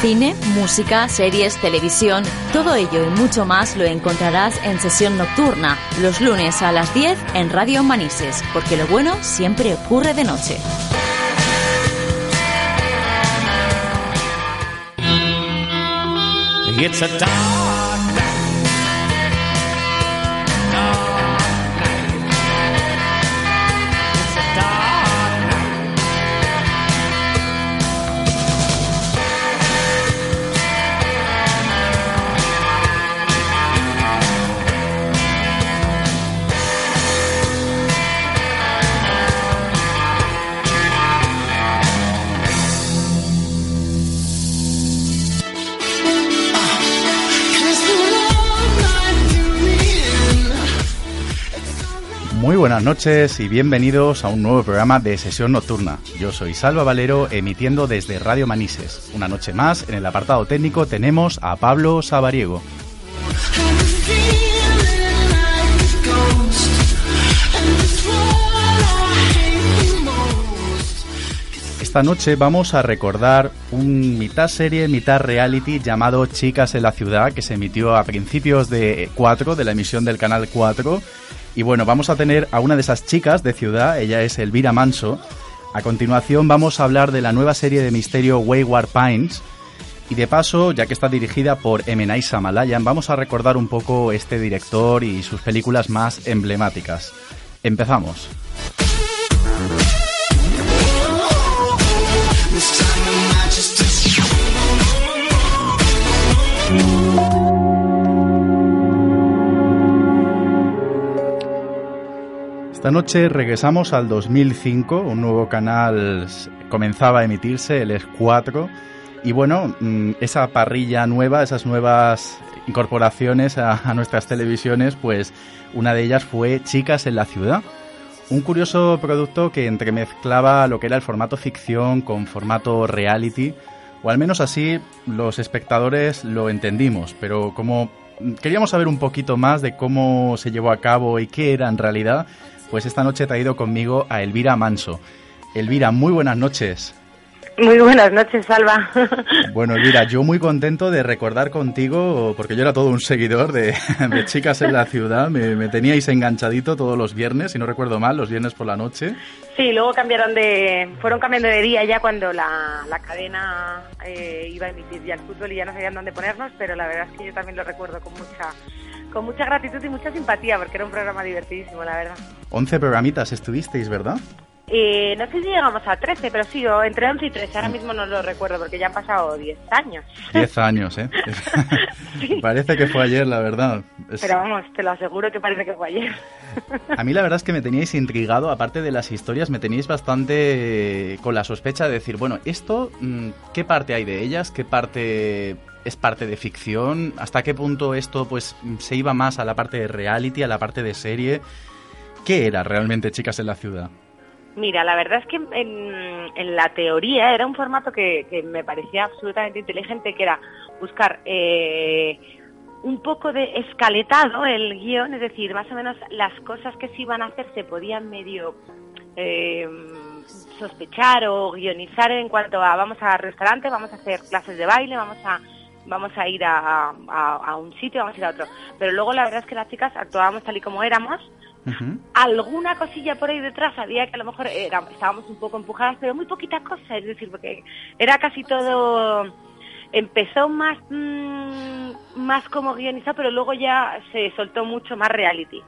Cine, música, series, televisión, todo ello y mucho más lo encontrarás en sesión nocturna, los lunes a las 10 en Radio Manises, porque lo bueno siempre ocurre de noche. It's a Muy buenas noches y bienvenidos a un nuevo programa de Sesión Nocturna. Yo soy Salva Valero emitiendo desde Radio Manises. Una noche más, en el apartado técnico tenemos a Pablo Sabariego. Esta noche vamos a recordar un mitad serie, mitad reality llamado Chicas en la Ciudad que se emitió a principios de 4, de la emisión del canal 4. Y bueno, vamos a tener a una de esas chicas de ciudad, ella es Elvira Manso. A continuación vamos a hablar de la nueva serie de misterio Wayward Pines. Y de paso, ya que está dirigida por M. Shyamalan, vamos a recordar un poco este director y sus películas más emblemáticas. Empezamos. Esta noche regresamos al 2005, un nuevo canal comenzaba a emitirse, el ES4, y bueno, mm, esa parrilla nueva, esas nuevas incorporaciones a, a nuestras televisiones, pues una de ellas fue Chicas en la Ciudad, un curioso producto que entremezclaba lo que era el formato ficción con formato reality, o al menos así los espectadores lo entendimos, pero como queríamos saber un poquito más de cómo se llevó a cabo y qué era en realidad, pues esta noche he traído conmigo a Elvira Manso. Elvira, muy buenas noches. Muy buenas noches, Salva. Bueno, Elvira, yo muy contento de recordar contigo, porque yo era todo un seguidor de, de Chicas en la Ciudad, me, me teníais enganchadito todos los viernes, si no recuerdo mal, los viernes por la noche. Sí, luego cambiaron de, fueron cambiando de día ya cuando la, la cadena eh, iba a emitir ya el fútbol y ya no sabían dónde ponernos, pero la verdad es que yo también lo recuerdo con mucha, con mucha gratitud y mucha simpatía porque era un programa divertidísimo, la verdad. 11 programitas estuvisteis, ¿verdad? Eh, no sé si llegamos a 13, pero sí, entre 11 y 13, ahora mismo no lo recuerdo porque ya han pasado 10 años. 10 años, ¿eh? Sí. Parece que fue ayer, la verdad. Es- Pero vamos, te lo aseguro que parece que fue ayer. A mí la verdad es que me teníais intrigado, aparte de las historias, me teníais bastante con la sospecha de decir, bueno, esto, mm, ¿qué parte hay de ellas? ¿Qué parte es parte de ficción? ¿Hasta qué punto esto pues se iba más a la parte de reality, a la parte de serie? ¿Qué era realmente Chicas en la Ciudad? Mira, la verdad es que en, la teoría era un formato que, que me parecía absolutamente inteligente, que era buscar eh, un poco de escaletado el guion, es decir, más o menos las cosas que se iban a hacer se podían medio eh, sospechar o guionizar en cuanto a vamos a restaurante, vamos a hacer clases de baile, vamos a vamos a ir a, a- a un sitio, vamos a ir a otro. Pero luego la verdad es que las chicas actuábamos tal y como éramos, alguna cosilla por ahí detrás había que a lo mejor era- estábamos un poco empujadas, pero muy poquita cosa, es decir, porque era casi todo empezó más mm, más como guionizado, pero luego ya se soltó mucho más reality.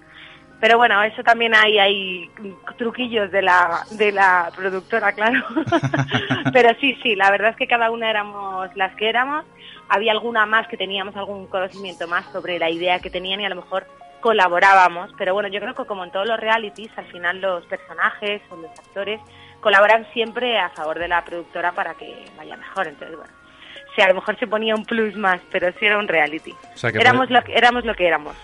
Pero bueno, eso también hay, hay truquillos de la, de la productora, claro. Pero sí, sí, la verdad es que cada una éramos las que éramos. Había alguna más que teníamos algún conocimiento más sobre la idea que tenían y a lo mejor colaborábamos. Pero bueno, yo creo que como en todos los realities, al final los personajes o los actores colaboran siempre a favor de la productora para que vaya mejor. Entonces, bueno, sí, a lo mejor se ponía un plus más, pero sí era un reality. O sea que éramos, lo que, éramos lo que éramos.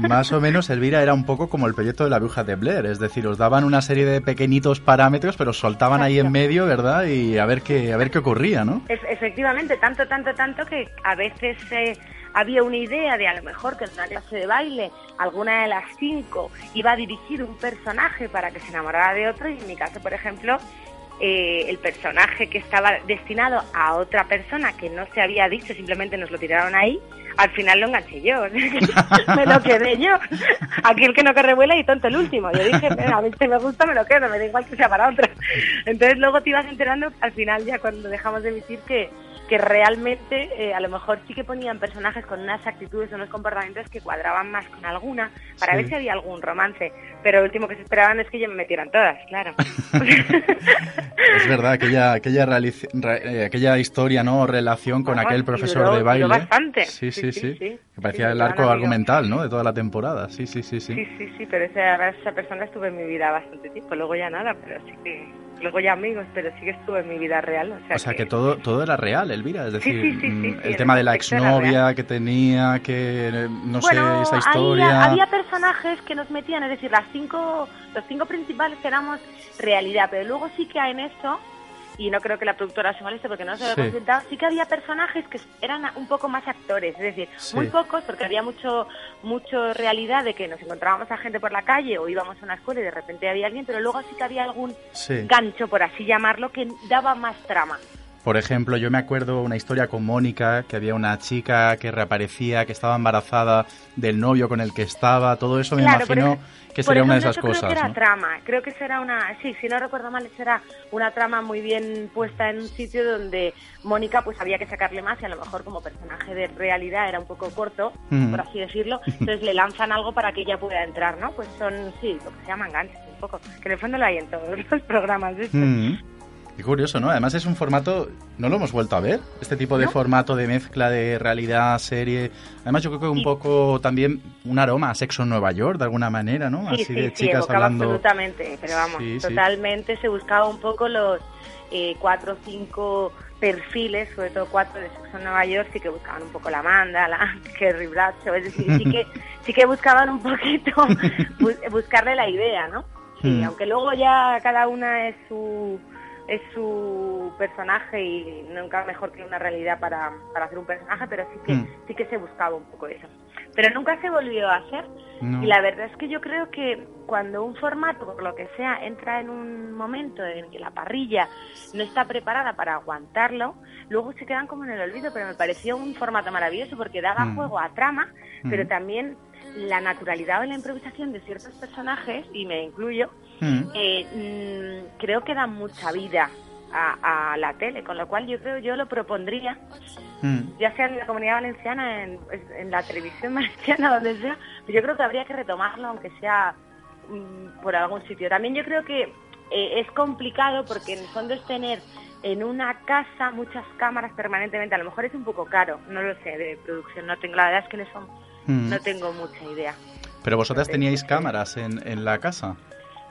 Más o menos, Elvira era un poco como el proyecto de la bruja de Blair, es decir, os daban una serie de pequeñitos parámetros, pero soltaban ahí en medio, ¿verdad? Y a ver qué, a ver qué ocurría, ¿no? Es- efectivamente, tanto, tanto, tanto que a veces eh, había una idea de a lo mejor que en una clase de baile alguna de las cinco iba a dirigir un personaje para que se enamorara de otro y en mi caso, por ejemplo, eh, el personaje que estaba destinado a otra persona que no se había dicho, simplemente nos lo tiraron ahí, al final lo enganché yo, me lo quedé yo. Aquí el que no corre vuela y tonto el último. Yo dije, "Venga, a mí si me gusta me lo quedo, me da igual que sea para otra. Entonces luego te ibas enterando al final ya cuando dejamos de emitir que, que realmente eh, a lo mejor sí que ponían personajes con unas actitudes o unos comportamientos que cuadraban más con alguna para Sí. ver si había algún romance. Pero lo último que se esperaban es que yo me metieran todas, claro. Es verdad, aquella, aquella, re- eh, aquella historia, ¿no? Relación con aquel profesor duró- de baile. bastante. Sí, Sí, sí, sí, sí. Que parecía el arco argumental, ¿no? De toda la temporada. Sí, sí, sí, sí. Sí, sí, sí, pero esa, esa persona estuvo en mi vida bastante tiempo. Luego ya nada, pero sí que. Luego ya amigos, pero sí que estuvo en mi vida real. O sea, O sea, que todo, todo era real, Elvira. Es decir, sí, sí, sí, mm, sí, el tema de la exnovia que tenía, que eh, no bueno, sé, esa historia. había personajes que nos metían, es decir, las cinco, los cinco principales éramos realidad, pero luego sí que en eso, y no creo que la productora se moleste porque no se lo Sí. he consultado, sí que había personajes que eran un poco más actores, es decir, Sí. muy pocos, porque había mucho, mucho realidad de que nos encontrábamos a gente por la calle o íbamos a una escuela y de repente había alguien, pero luego sí que había algún Sí. gancho, por así llamarlo, que daba más trama. Por ejemplo, yo me acuerdo una historia con Mónica, que había una chica que reaparecía, que estaba embarazada del novio con el que estaba, todo eso me Claro, imagino que sería una de esas eso Creo cosas. que era ¿no? trama, creo que será una, sí, si no recuerdo mal, será una trama muy bien puesta en un sitio donde Mónica pues había que sacarle más y a lo mejor como personaje de realidad era un poco corto, Mm. por así decirlo, entonces le lanzan algo para que ella pueda entrar, ¿no? Pues son, sí, lo que se llaman ganchos un poco, que en el fondo lo hay en todos los programas de estos. Mm. Qué curioso, ¿no? Además es un formato, no lo hemos vuelto a ver, este tipo de No. formato de mezcla de realidad, serie. Además yo creo que un Y- poco también un aroma a sexo en Nueva York, de alguna manera, ¿no? Sí, Así sí, de sí, chicas hablando... absolutamente, pero vamos, Sí, sí. totalmente se buscaba un poco los eh, cuatro o cinco perfiles, sobre todo cuatro de Sexo en Nueva York, sí que buscaban un poco la Amanda, la Kerry Bradshaw, es decir, sí que, sí que buscaban un poquito bu- buscarle la idea, ¿no? Sí, Mm. aunque luego ya cada una es su es su personaje y nunca mejor que una realidad para, para hacer un personaje, pero sí que Mm. sí que se buscaba un poco eso. Pero nunca se volvió a hacer No. y la verdad es que yo creo que cuando un formato, por lo que sea, entra en un momento en que la parrilla no está preparada para aguantarlo, luego se quedan como en el olvido, pero me pareció un formato maravilloso porque daba Mm. juego a trama, pero Mm. también la naturalidad o la improvisación de ciertos personajes, y me incluyo, Mm. eh, mm, creo que dan mucha vida a, a la tele, con lo cual yo creo yo lo propondría Mm. ya sea en la comunidad valenciana, en, en la televisión valenciana, donde sea, pero yo creo que habría que retomarlo, aunque sea mm, por algún sitio. También yo creo que eh, es complicado porque en el fondo es tener en una casa muchas cámaras permanentemente. A lo mejor es un poco caro, no lo sé, de producción. No tengo, la verdad es que en eso Mm. no tengo mucha idea. Pero vosotras teníais cámaras en, en la casa.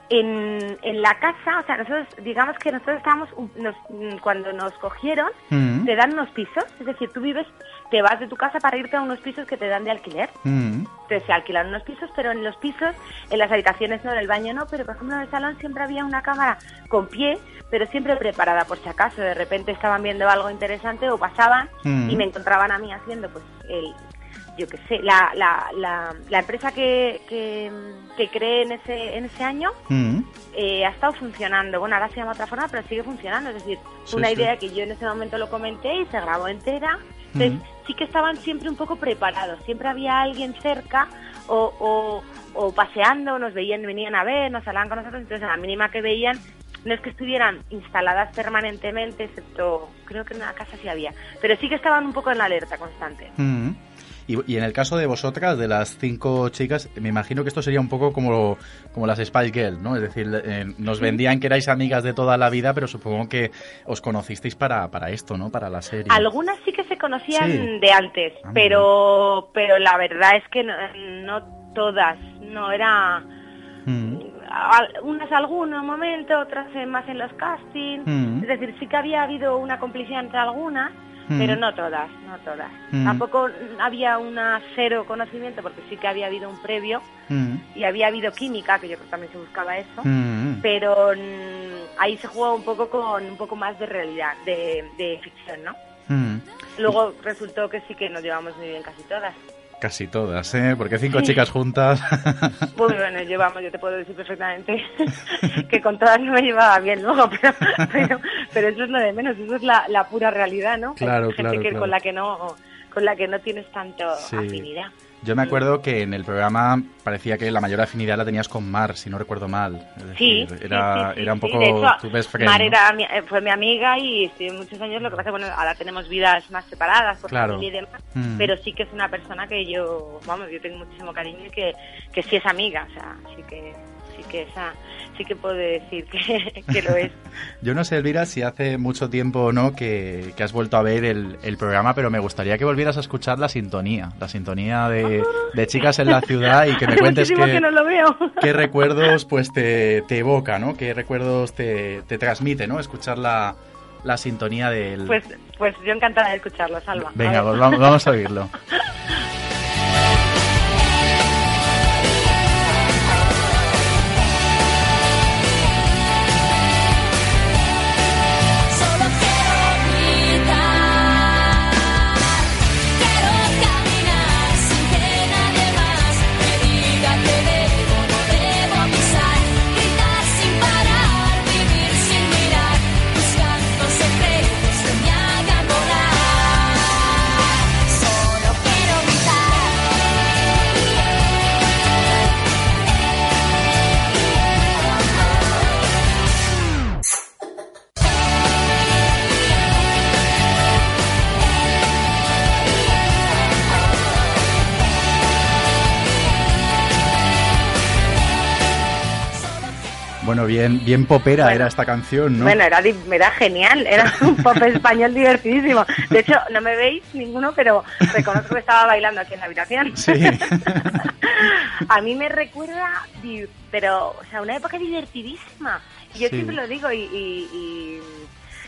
En, en la casa, o sea, nosotros, digamos que nosotros estábamos, nos- mm, cuando nos cogieron, Mm. te dan unos pisos, es decir, tú vives, te vas de tu casa para irte a unos pisos que te dan de alquiler. Mm. Entonces se alquilaron unos pisos, pero en los pisos, en las habitaciones no, en el baño no, pero por ejemplo en el salón siempre había una cámara con pie, pero siempre preparada por si acaso. De repente estaban viendo algo interesante o pasaban y me encontraban a mí haciendo pues el yo qué sé, la, la, la, la empresa que, que, que creé en ese, en ese año Mm. eh, ha estado funcionando. Bueno, ahora se llama otra forma, pero sigue funcionando. Es decir, Sí, una sí. idea que yo en ese momento lo comenté y se grabó entera. Entonces, Ujú. sí que estaban siempre un poco preparados. Siempre había alguien cerca o, o, o paseando, nos veían, venían a ver, nos hablaban con nosotros. Entonces, a la mínima que veían, no es que estuvieran instaladas permanentemente, excepto, creo que en una casa sí había. Pero sí que estaban un poco en la alerta constante. Mm. Y, y en el caso de vosotras, de las cinco chicas, me imagino que esto sería un poco como, como las Spice Girls, ¿no? Es decir, eh, nos vendían que erais amigas de toda la vida, pero supongo que os conocisteis para, para esto, ¿no? Para la serie. Algunas sí que se conocían Sí. de antes, Ah, pero pero la verdad es que no, no todas, no era Mm. unas algunos momentos, otras más en los castings. Mm. Es decir, sí que había habido una complicidad entre algunas, Mm. pero no todas, no todas. Mm. Tampoco había una cero conocimiento, porque sí que había habido un previo Mm, y había habido química, que yo creo que también se buscaba eso. mm, Pero mm, ahí se jugó un poco con un poco más de realidad, de, de ficción, ¿no? mm. Luego resultó que sí que nos llevamos muy bien casi todas. Casi todas, ¿eh? Porque cinco chicas juntas. Muy bueno, llevamos, yo te puedo decir perfectamente que con todas no me llevaba bien luego, pero, pero, pero eso es lo de menos, eso es la, la pura realidad, ¿no? Claro, Hay gente claro, que claro. con la que no con la que no tienes tanto Sí. afinidad. Yo me acuerdo que en el programa parecía que la mayor afinidad la tenías con Mar, si no recuerdo mal. Es Sí, decir, era, sí, sí, era un poco hecho, tu best friend. Mar ¿no? era mi- eh, fue mi amiga y estuvimos muchos años, lo que pasa que bueno, ahora tenemos vidas más separadas por Claro. familia y demás, Mm. pero sí que es una persona que yo, vamos, yo tengo muchísimo cariño y que, que sí es amiga, o sea, sí que sí que esa, sí que puedo decir que, que lo es. Yo no sé, Elvira, si hace mucho tiempo o no que, que has vuelto a ver el, el programa, pero me gustaría que volvieras a escuchar la sintonía, la sintonía de, de Chicas en la Ciudad y que me cuentes qué, que no lo veo. qué recuerdos pues te, te evoca, ¿no? Qué recuerdos te, te transmite, ¿no? Escuchar la, la sintonía del... Pues, pues yo encantada de escucharlo, Salva. Venga, pues vamos, vamos a oírlo. Bien, bien popera Bueno. era esta canción, ¿no? Bueno, era, era genial, era un pop español divertidísimo. De hecho, no me veis ninguno, pero reconozco que estaba bailando aquí en la habitación. Sí. A mí me recuerda, pero, o sea, una época divertidísima. Yo Sí. siempre lo digo y, y- y-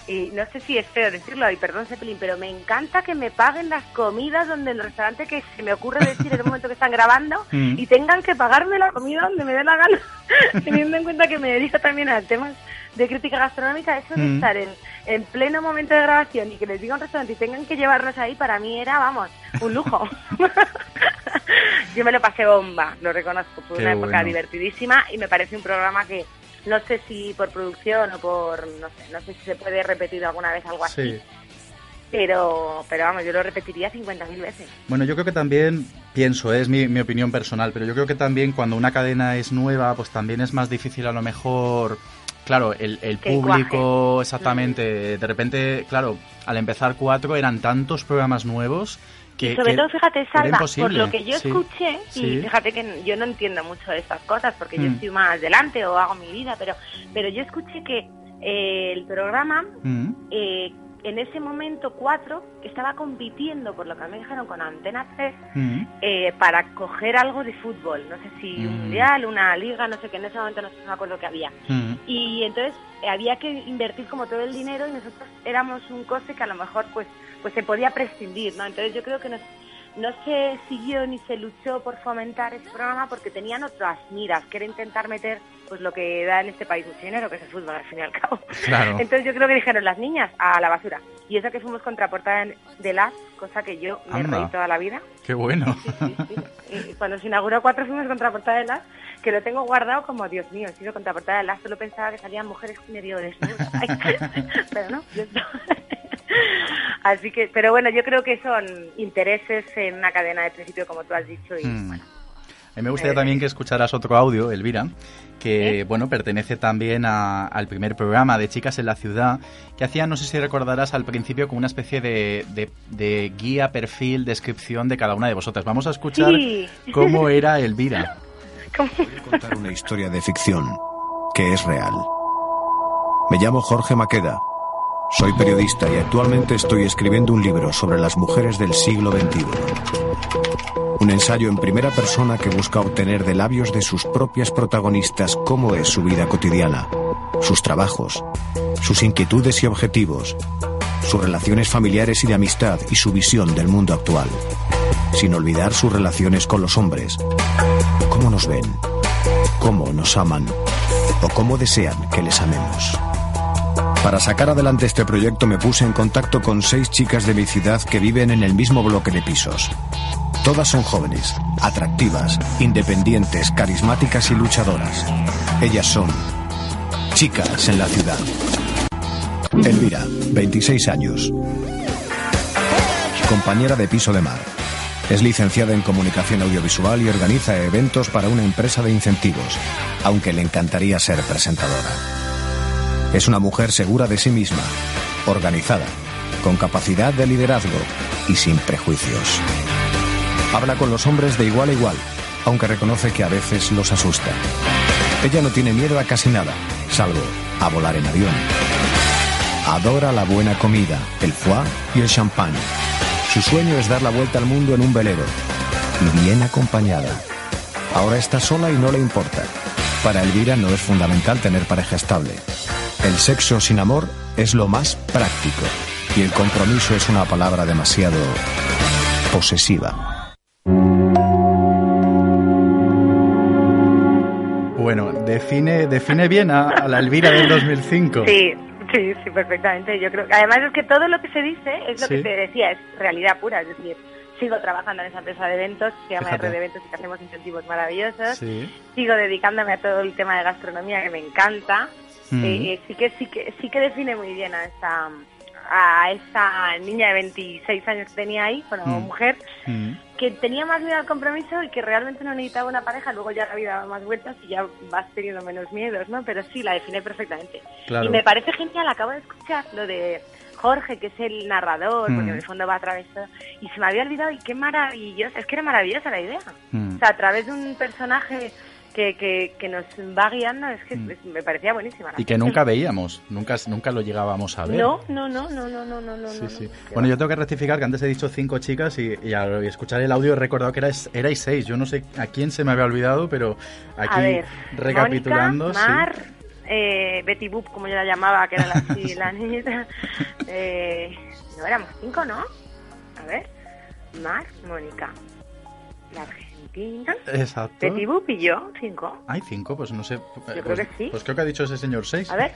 y no sé si es feo decirlo, y perdón Zeppelin, pero me encanta que me paguen las comidas donde el restaurante que se me ocurre decir en el momento que están grabando Mm. y tengan que pagarme la comida donde me dé la gana, teniendo en cuenta que me dedico también a temas de crítica gastronómica, eso de Mm. estar en, en pleno momento de grabación y que les diga un restaurante y tengan que llevarnos ahí, para mí era, vamos, un lujo. Yo me lo pasé bomba, lo reconozco, fue Qué una época bueno. divertidísima y me parece un programa que no sé si por producción o por, no sé, no sé si se puede repetir alguna vez algo así, Sí. pero, pero vamos, yo lo repetiría 50.000 veces. Bueno, yo creo que también, pienso, ¿eh? es mi, mi opinión personal, pero yo creo que también cuando una cadena es nueva, pues también es más difícil a lo mejor, claro, el, el público, exactamente, de repente, claro, al empezar cuatro eran tantos programas nuevos que... Sobre que todo, fíjate, Salva, por lo que yo Sí, escuché, sí. y fíjate que yo no entiendo mucho de estas cosas porque yo Mm. estoy más adelante o hago mi vida, pero, pero yo escuché que eh, el programa Mm, eh, en ese momento 4 estaba compitiendo, por lo que me dijeron, con Antena 3 mm, eh, para coger algo de fútbol. No sé si un mundial, una liga, no sé qué, en ese momento no sé, no me acuerdo qué había. Y entonces eh, había que invertir como todo el dinero y nosotros éramos un coste que a lo mejor pues pues se podía prescindir, ¿no? Entonces yo creo que nos- no se siguió ni se luchó por fomentar ese programa porque tenían otras miras, que era intentar meter pues lo que da en este país mucho dinero, que es el fútbol al fin y al cabo. Claro. Entonces yo creo que dijeron las niñas a la basura. Y eso que fuimos contraportada de las, cosa que yo me Anda. reí toda la vida. Qué bueno. Sí, sí. Y cuando se inauguró cuatro fuimos contraportada de las, que lo tengo guardado como, Dios mío, he sido contraportada de las, solo pensaba que salían mujeres medio desnudas. Pero no, yo. Así que, pero bueno, yo creo que son intereses en una cadena de principio, como tú has dicho, y Mm. bueno, A mí me gustaría también que escucharas otro audio, Elvira, que bueno pertenece también a- al primer programa de Chicas en la Ciudad, que hacía, no sé si recordarás, al principio como una especie de, de- de guía, perfil, descripción de cada una de vosotras. Vamos a escuchar Sí. cómo era Elvira. ¿cómo? Voy a contar una historia de ficción que es real. Me llamo Jorge Maqueda. Soy periodista y actualmente estoy escribiendo un libro sobre las mujeres del siglo XXI. Un ensayo en primera persona que busca obtener de labios de sus propias protagonistas cómo es su vida cotidiana, sus trabajos, sus inquietudes y objetivos, sus relaciones familiares y de amistad y su visión del mundo actual. Sin olvidar sus relaciones con los hombres. ¿Cómo nos ven? ¿Cómo nos aman? ¿O cómo desean que les amemos? Para sacar adelante este proyecto me puse en contacto con seis chicas de mi ciudad que viven en el mismo bloque de pisos. Todas son jóvenes, atractivas, independientes, carismáticas y luchadoras. Ellas son chicas en la ciudad. Elvira, 26 años. Compañera de piso de mar. Es licenciada en comunicación audiovisual y organiza eventos para una empresa de incentivos, aunque le encantaría ser presentadora. Es una mujer segura de sí misma, organizada, con capacidad de liderazgo y sin prejuicios. Habla con los hombres de igual a igual, aunque reconoce que a veces los asusta. Ella no tiene miedo a casi nada, salvo a volar en avión. Adora la buena comida, el foie y el champán. Su sueño es dar la vuelta al mundo en un velero, y bien acompañada. Ahora está sola y no le importa. Para Elvira no es fundamental tener pareja estable. El sexo sin amor es lo más práctico, y el compromiso es una palabra demasiado posesiva. Bueno, define, define bien a, a la Elvira del 2005. Sí, sí, sí, perfectamente. Yo creo que además es que todo lo que se dice es lo Sí. que te decía, es realidad pura. Es decir, sigo trabajando en esa empresa de eventos, se llama Fíjate. R de Eventos y que hacemos incentivos maravillosos. Sí. Sigo dedicándome a todo el tema de gastronomía que me encanta. Mm. Eh, eh, sí que sí que sí que define muy bien a esta a esa niña de 26 años que tenía ahí, bueno, Mm. mujer, Mm. que tenía más miedo al compromiso y que realmente no necesitaba una pareja, luego ya la vida da más vueltas y ya vas teniendo menos miedos, ¿no? Pero sí, la define perfectamente. Claro. Y me parece genial, acabo de escuchar lo de Jorge, que es el narrador, Mm. porque en el fondo va a través de todo, y se me había olvidado, y qué maravilloso, es que era maravillosa la idea. O sea, a través de un personaje que, que, que nos va guiando, es que Mm. me parecía buenísima. Y que nunca veíamos, nunca, nunca lo llegábamos a ver. No, no, no, no, no, no, no, no. Sí, Bueno, yo tengo que rectificar que antes he dicho cinco chicas y, y al escuchar el audio he recordado que erais, erais seis. Yo no sé a quién se me había olvidado, pero aquí a ver, recapitulando. Mónica, Mar, eh, Betty Boop, como yo la llamaba, que era la, sí, la niñita. Eh, no éramos cinco, ¿no? A ver, Mar, Mónica, Sí. Exacto. Betty Boop y yo, cinco. Hay cinco, pues no sé. creo pues, que sí. Pues creo que ha dicho ese señor seis. A ver,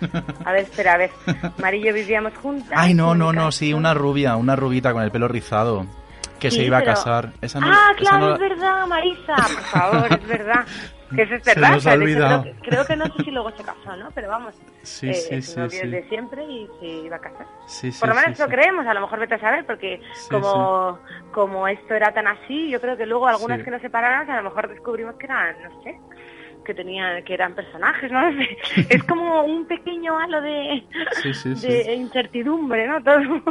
a ver, espera, a ver. Mar y yo vivíamos juntas. Ay, no, no, no, sí, una rubia, una rubita con el pelo rizado. Que se Sí, iba pero- a casar. Esa no, ah, esa claro, no es verdad, Marisa, por favor, es verdad. Que eso es Se verdad. nos hecho, olvidado. Creo, que, creo que no sé si luego se casó, ¿no? Pero vamos, Sí, eh, sí, sí, de siempre y se iba a casar. Sí, sí, Por lo menos sí, lo creemos, a lo mejor vete a saber, porque como, como esto era tan así, yo creo que luego algunas que nos separaron, a lo mejor descubrimos que eran, no sé, que tenían, que eran personajes, ¿no? es como un pequeño halo de, Sí, sí, sí. de incertidumbre, ¿no? Todo.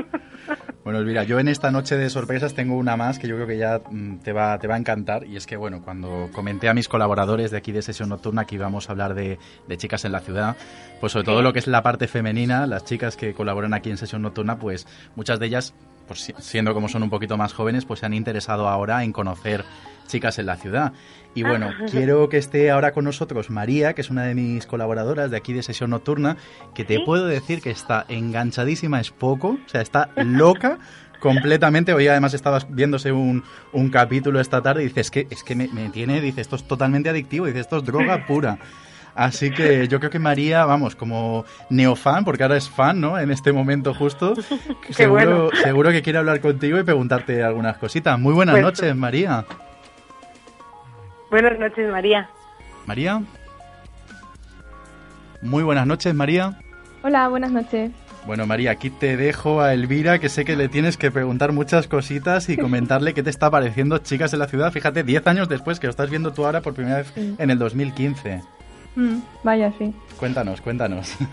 Bueno, Elvira, yo en esta noche de sorpresas tengo una más que yo creo que ya mm, te va, te va a encantar. Y es que, bueno, cuando comenté a mis colaboradores de aquí de Sesión Nocturna que íbamos a hablar de, de chicas en la ciudad, pues sobre todo lo que es la parte femenina, las chicas que colaboran aquí en Sesión Nocturna, pues muchas de ellas, pues si- siendo como son un poquito más jóvenes, pues se han interesado ahora en conocer chicas en la ciudad. Y bueno, quiero que esté ahora con nosotros María, que es una de mis colaboradoras de aquí de Sesión Nocturna, que te ¿Sí? puedo decir que está enganchadísima, es poco, o sea, está loca completamente. Hoy además estabas viéndose un, un capítulo esta tarde y dices, es que, es que me, me tiene, dice, esto es totalmente adictivo, dice, esto es droga pura. Así que yo creo que María, vamos, como neofan, porque ahora es fan, ¿no? En este momento justo, seguro, bueno. seguro que quiere hablar contigo y preguntarte algunas cositas. Muy buenas Pues- noches, María. Buenas noches, María. María. Muy buenas noches, María. Hola, buenas noches. Bueno, María, aquí te dejo a Elvira, que sé que le tienes que preguntar muchas cositas y comentarle qué te está pareciendo Chicas en la Ciudad. Fíjate, 10 años después, que lo estás viendo tú ahora por primera vez Sí. en el 2015. Mm, vaya, sí. Cuéntanos, cuéntanos.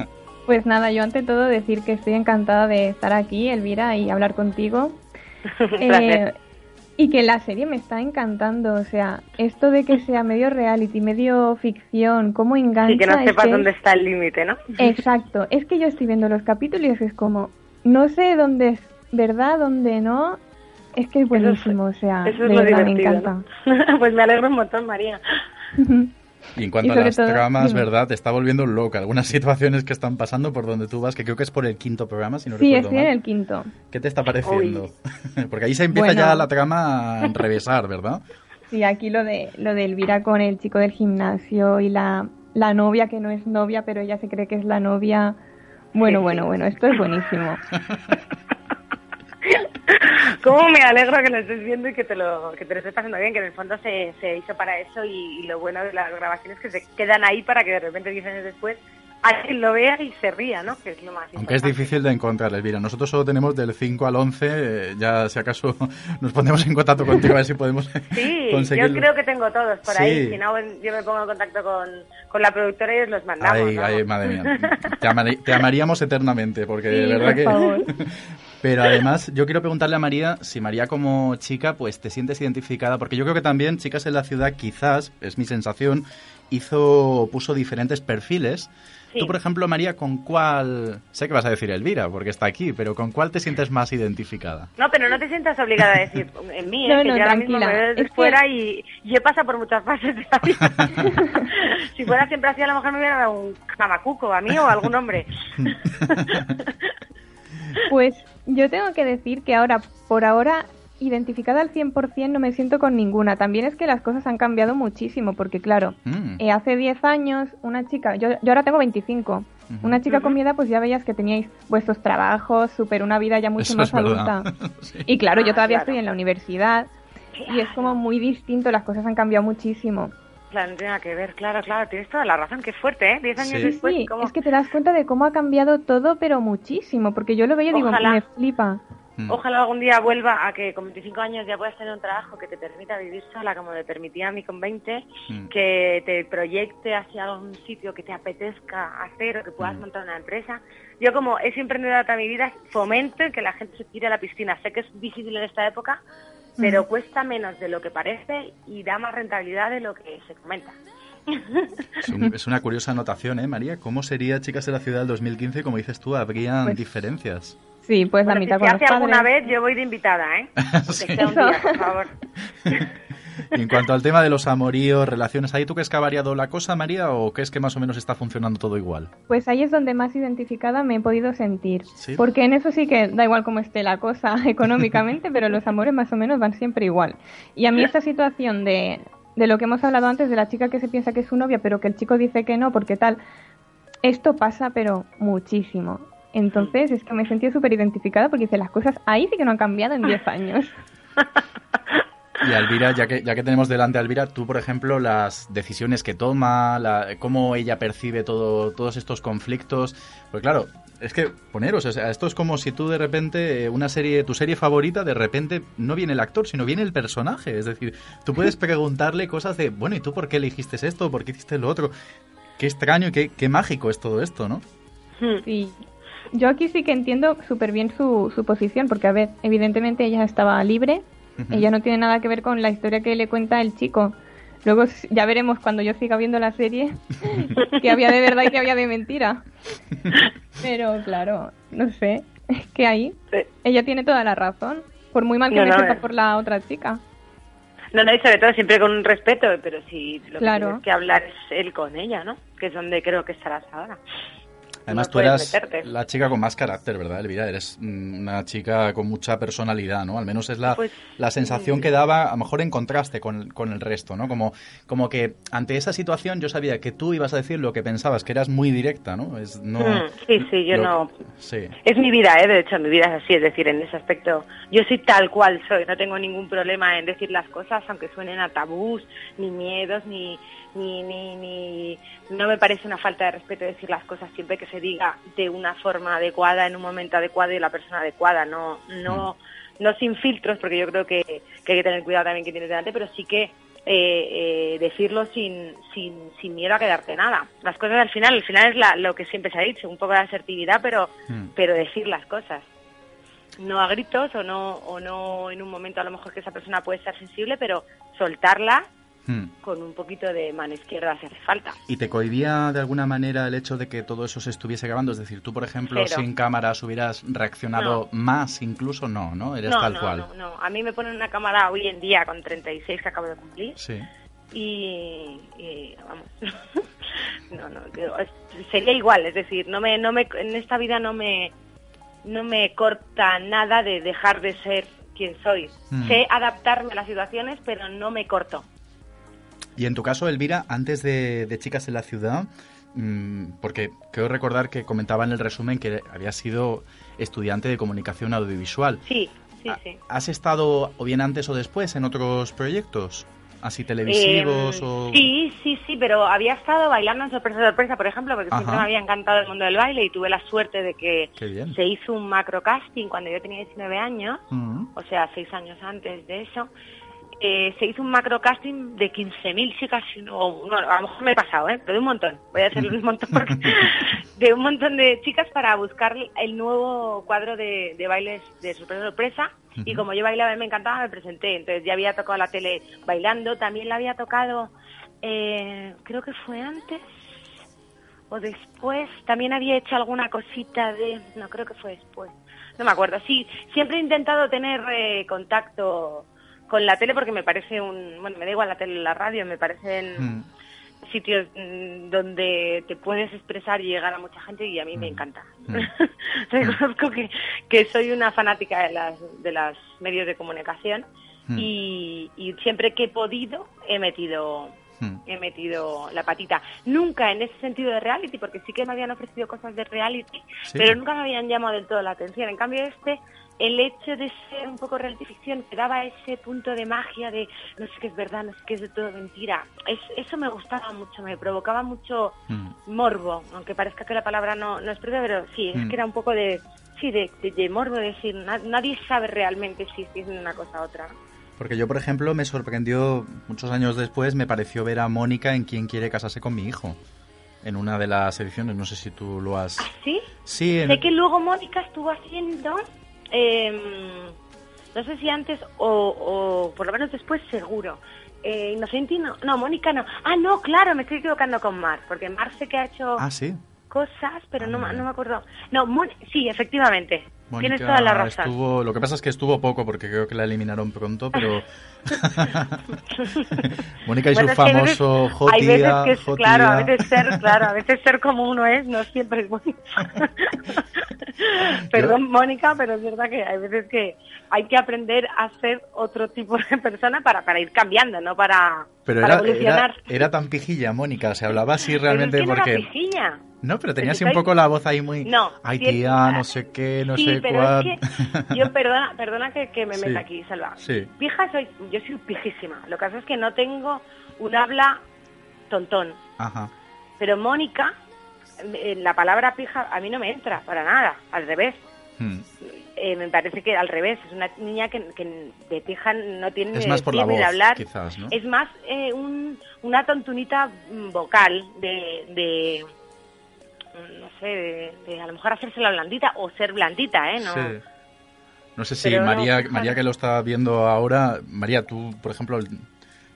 Pues nada, yo ante todo decir que estoy encantada de estar aquí, Elvira, y hablar contigo. Un placer. Eh, y que la serie me está encantando. O sea, esto de que sea medio reality, medio ficción, cómo engancha. Sí, que no es sepas que- dónde está el límite, ¿no? Exacto. Es que yo estoy viendo los capítulos y es como, no sé dónde es verdad, dónde no. Es que es buenísimo, o sea, Eso es lo verdad me encanta. ¿no? pues me alegro un montón, María. Y en cuanto Y a las todo- tramas, dime. ¿verdad? Te está volviendo loca. Algunas situaciones que están pasando por donde tú vas, que creo que es por el quinto programa, si no Sí, recuerdo en mal. el quinto. ¿Qué te está pareciendo? Porque ahí se empieza Bueno. ya la trama a enrevesar, ¿verdad? Sí, aquí lo de lo de Elvira con el chico del gimnasio y la, la novia que no es novia, pero ella se cree que es la novia. Bueno, Sí, bueno, sí. bueno, esto es buenísimo. ¿Cómo me alegro que lo estés viendo y que te lo, que te lo estés pasando bien? Que en el fondo se, se hizo para eso y, y lo bueno de las grabaciones es que se quedan ahí para que de repente 10 años después alguien lo vea y se ría, ¿no? Que es lo más Aunque es difícil de encontrar, Elvira. Nosotros solo tenemos del 5 al 11. eh, ya, si acaso, nos ponemos en contacto contigo a ver si podemos Sí, conseguirlo. yo creo que tengo todos por Sí. ahí. Si no, yo me pongo en contacto con, con la productora y os los mandamos. Ay, ¿no? ay, madre mía. Te, te amaríamos eternamente, porque de Sí, verdad por que... favor. Pero además, yo quiero preguntarle a María si María como chica, pues te sientes identificada, porque yo creo que también Chicas en la Ciudad, quizás, es mi sensación, hizo, puso diferentes perfiles. Sí. Tú, por ejemplo, María, ¿con cuál? Sé que vas a decir Elvira, porque está aquí, pero ¿con cuál te sientes más identificada? No, pero no te sientas obligada a decir en mí, ¿eh? No, que no, yo ahora mismo me veo desde Es que- fuera y, y he pasado por muchas fases de la vida. si fuera siempre así, a lo mejor me hubiera dado un camacuco a mí o a algún hombre. Pues yo tengo que decir que ahora, por ahora, identificada al 100% no me siento con ninguna. También es que las cosas han cambiado muchísimo, porque claro, Mm. eh, hace 10 años una chica, yo, yo ahora tengo 25, una chica con mi edad pues ya veías que teníais vuestros trabajos, super una vida ya mucho Eso más adulta. Sí. Y claro, yo Ah, todavía claro. estoy en la universidad y es como muy distinto, las cosas han cambiado muchísimo. Nada que ver, claro, claro, tienes toda la razón, qué fuerte, ¿eh? Diez años Sí. después, sí, ¿cómo? es que te das cuenta de cómo ha cambiado todo, pero muchísimo, porque yo lo veía y digo, me flipa. Mm. Ojalá algún día vuelva a que con 25 años ya puedas tener un trabajo que te permita vivir sola, como me permitía a mí con 20, Mm. que te proyecte hacia algún sitio que te apetezca hacer o que puedas Mm. montar una empresa. Yo como he siempre emprendedora toda mi vida, fomento que la gente se tire a la piscina. Sé que es difícil en esta época, pero cuesta menos de lo que parece y da más rentabilidad de lo que se comenta. Es, un- es una curiosa anotación, ¿eh, María? ¿Cómo sería Chicas en la Ciudad del 2015? Como dices tú, habrían Pues- diferencias. Sí, pues la Bueno, si se los hace alguna vez, yo voy de invitada, ¿eh? Aunque Sí. sea un día, por favor. Y en cuanto al tema de los amoríos, relaciones, ¿ahí tú crees que ha variado la cosa, María, o crees que más o menos está funcionando todo igual? Pues ahí es donde más identificada me he podido sentir. Sí. Porque en eso sí que da igual cómo esté la cosa económicamente, pero los amores más o menos van siempre igual. Y a mí esta situación de, de lo que hemos hablado antes, de la chica que se piensa que es su novia, pero que el chico dice que no, porque tal, esto pasa, pero muchísimo. Entonces es que me he sentido súper identificada porque dice, las cosas ahí sí que no han cambiado en 10 años. Y Alvira, ya que, ya que tenemos delante a Alvira, tú, por ejemplo, las decisiones que toma, la- cómo ella percibe todo, todos estos conflictos. Pues claro, es que poneros, o sea, esto es como si tú de repente, eh, una serie, tu serie favorita, de repente no viene el actor, sino viene el personaje. Es decir, tú puedes preguntarle cosas de, bueno, ¿y tú por qué elegiste esto? ¿Por qué hiciste lo otro? Qué extraño y qué, qué mágico es todo esto, ¿no? Sí. Yo aquí sí que entiendo súper bien su, su posición, porque, a ver, evidentemente ella estaba libre, ella no tiene nada que ver con la historia que le cuenta el chico. Luego ya veremos cuando yo siga viendo la serie que había de verdad y que había de mentira. Pero claro, no sé, es que ahí Sí. ella tiene toda la razón, por muy mal que No, me no, sepa eh. por la otra chica. No, no, y sobre todo siempre con un respeto, pero si lo Claro. que tienes que hablar es él con ella, ¿no? Que es donde creo que estarás ahora. Además, No tú eras meterte. la chica con más carácter, ¿verdad, Elvira? Eres mm, una chica con mucha personalidad, ¿no? Al menos es la, Pues, la sensación que daba, a lo mejor en contraste con, el- con el resto, ¿no? Como, como que ante esa situación yo sabía que tú ibas a decir lo que pensabas, que eras muy directa, ¿no? Es, no Mm, sí, sí, yo lo- no... Sí. Es mi vida, ¿eh? De hecho, mi vida es así, es decir, en ese aspecto yo soy tal cual soy, no tengo ningún problema en decir las cosas, aunque suenen a tabús, ni miedos, ni, ni, ni, ni... No me parece una falta de respeto decir las cosas siempre que se diga de una forma adecuada, en un momento adecuado y la persona adecuada, no, no, no sin filtros, porque yo creo que, que hay que tener cuidado también que tienes delante, pero sí que eh, eh, decirlo sin, sin, sin miedo a quedarte nada. Las cosas al final, al final es la- lo que siempre se ha dicho, un poco de asertividad, pero, Mm. pero decir las cosas. No a gritos o no, o no en un momento a lo mejor que esa persona puede estar sensible, pero soltarla Hmm. con un poquito de mano izquierda si hace falta. ¿Y te cohibía de alguna manera el hecho de que todo eso se estuviese grabando? Es decir, tú, por ejemplo, Cero. sin cámaras hubieras reaccionado más incluso, no, ¿no? Eres no, tal no, cual. no, no. A mí me ponen una cámara hoy en día con 36 que acabo de cumplir Sí. y, y, vamos no no sería igual es decir no me no me en esta vida no me no me corta nada de dejar de ser quien soy Mm. sé adaptarme a las situaciones pero no me corto Y en tu caso, Elvira, antes de, de Chicas en la Ciudad, mm, porque creo recordar que comentaba en el resumen que habías sido estudiante de comunicación audiovisual. sí sí sí ¿Has estado o bien antes o después en otros proyectos? Así televisivos Eh, o... Sí, sí, sí, pero había estado bailando en Sorpresa Sorpresa, por ejemplo, porque siempre me había encantado el mundo del baile y tuve la suerte de que se hizo un macro casting cuando yo tenía 19 años, o sea, seis años antes de eso. Eh, se hizo un macro casting de 15.000 chicas, o no, a lo mejor me he pasado, ¿eh? pero de un montón, voy a hacer un montón porque, de un montón de chicas para buscar el nuevo cuadro de, de bailes de sorpresa sorpresa. Y como yo bailaba y me encantaba me presenté, entonces ya había tocado la tele bailando, también la había tocado, eh, creo que fue antes o después, también había hecho alguna cosita de, no creo que fue después, no me acuerdo, sí, siempre he intentado tener eh, contacto con la tele porque me parece un, bueno, me da igual la tele y la radio, me parecen Mm. sitios mm, donde te puedes expresar y llegar a mucha gente y a mí me Mm. encanta. Mm. Reconozco que, que soy una fanática de las de los medios de comunicación Mm. y, y siempre que he podido he metido he metido la patita. Nunca en ese sentido de reality, porque sí que me habían ofrecido cosas de reality, Sí. pero nunca me habían llamado del todo la atención. En cambio este, el hecho de ser un poco reality ficción, que daba ese punto de magia de no sé qué es verdad, no sé qué es de todo mentira, es, eso me gustaba mucho, me provocaba mucho Mm. morbo, aunque parezca que la palabra no, no es propia, pero sí, es Mm. que era un poco de... Sí, de, de, de morbo, de decir, na- nadie sabe realmente si es una cosa u otra. Porque yo, por ejemplo, me sorprendió muchos años después, me pareció ver a Mónica en Quién quiere casarse con mi hijo. En una de las ediciones, no sé si tú lo has... ¿Sí? Sí, en- Sé que luego Mónica estuvo haciendo, em, no sé si antes o, o por lo menos después, seguro. Eh, Inocenti no, no, Mónica no. Ah, no, claro, me estoy equivocando con Mar, porque Mar sé que ha hecho Ah, sí. cosas, pero no, Ah, vale. no me acuerdo. No, Mon- sí, efectivamente, Mónica tienes toda la razón. Estuvo, lo que pasa es que estuvo poco porque creo que la eliminaron pronto, pero Mónica y Bueno, su hay veces- famoso Hay veces que, es- Jotía. claro, a veces ser, claro, a veces ser como uno es no siempre es bueno. Perdón, Mónica, pero es verdad que hay veces que hay que aprender a ser otro tipo de persona para, para ir cambiando, no para, Pero para era, evolucionar. era, era tan pijilla, Mónica, se hablaba así Pero realmente es que no porque... era pijilla. No, pero tenía Pero así un soy- poco la voz ahí muy... No, Ay, tía, no sé qué, no sí, sé pero cuál. es que yo perdona, perdona que, que me Sí. meta aquí, Salva. Sí. Pija soy, yo soy pijísima. Lo que pasa es que no tengo un habla tontón. Ajá. Pero Mónica, la palabra pija a mí no me entra para nada, al revés. Hmm. Eh, me parece que al revés, es una niña que, que de pija no tiene Es más de por la hablar. quizás, ¿no? Es más eh, un- una tontunita mm, vocal de, de mm, no sé, de, de a lo mejor hacerse la blandita o ser blandita, ¿eh? No, Sí. No sé si Pero María. María que lo está viendo ahora, María, tú, por ejemplo,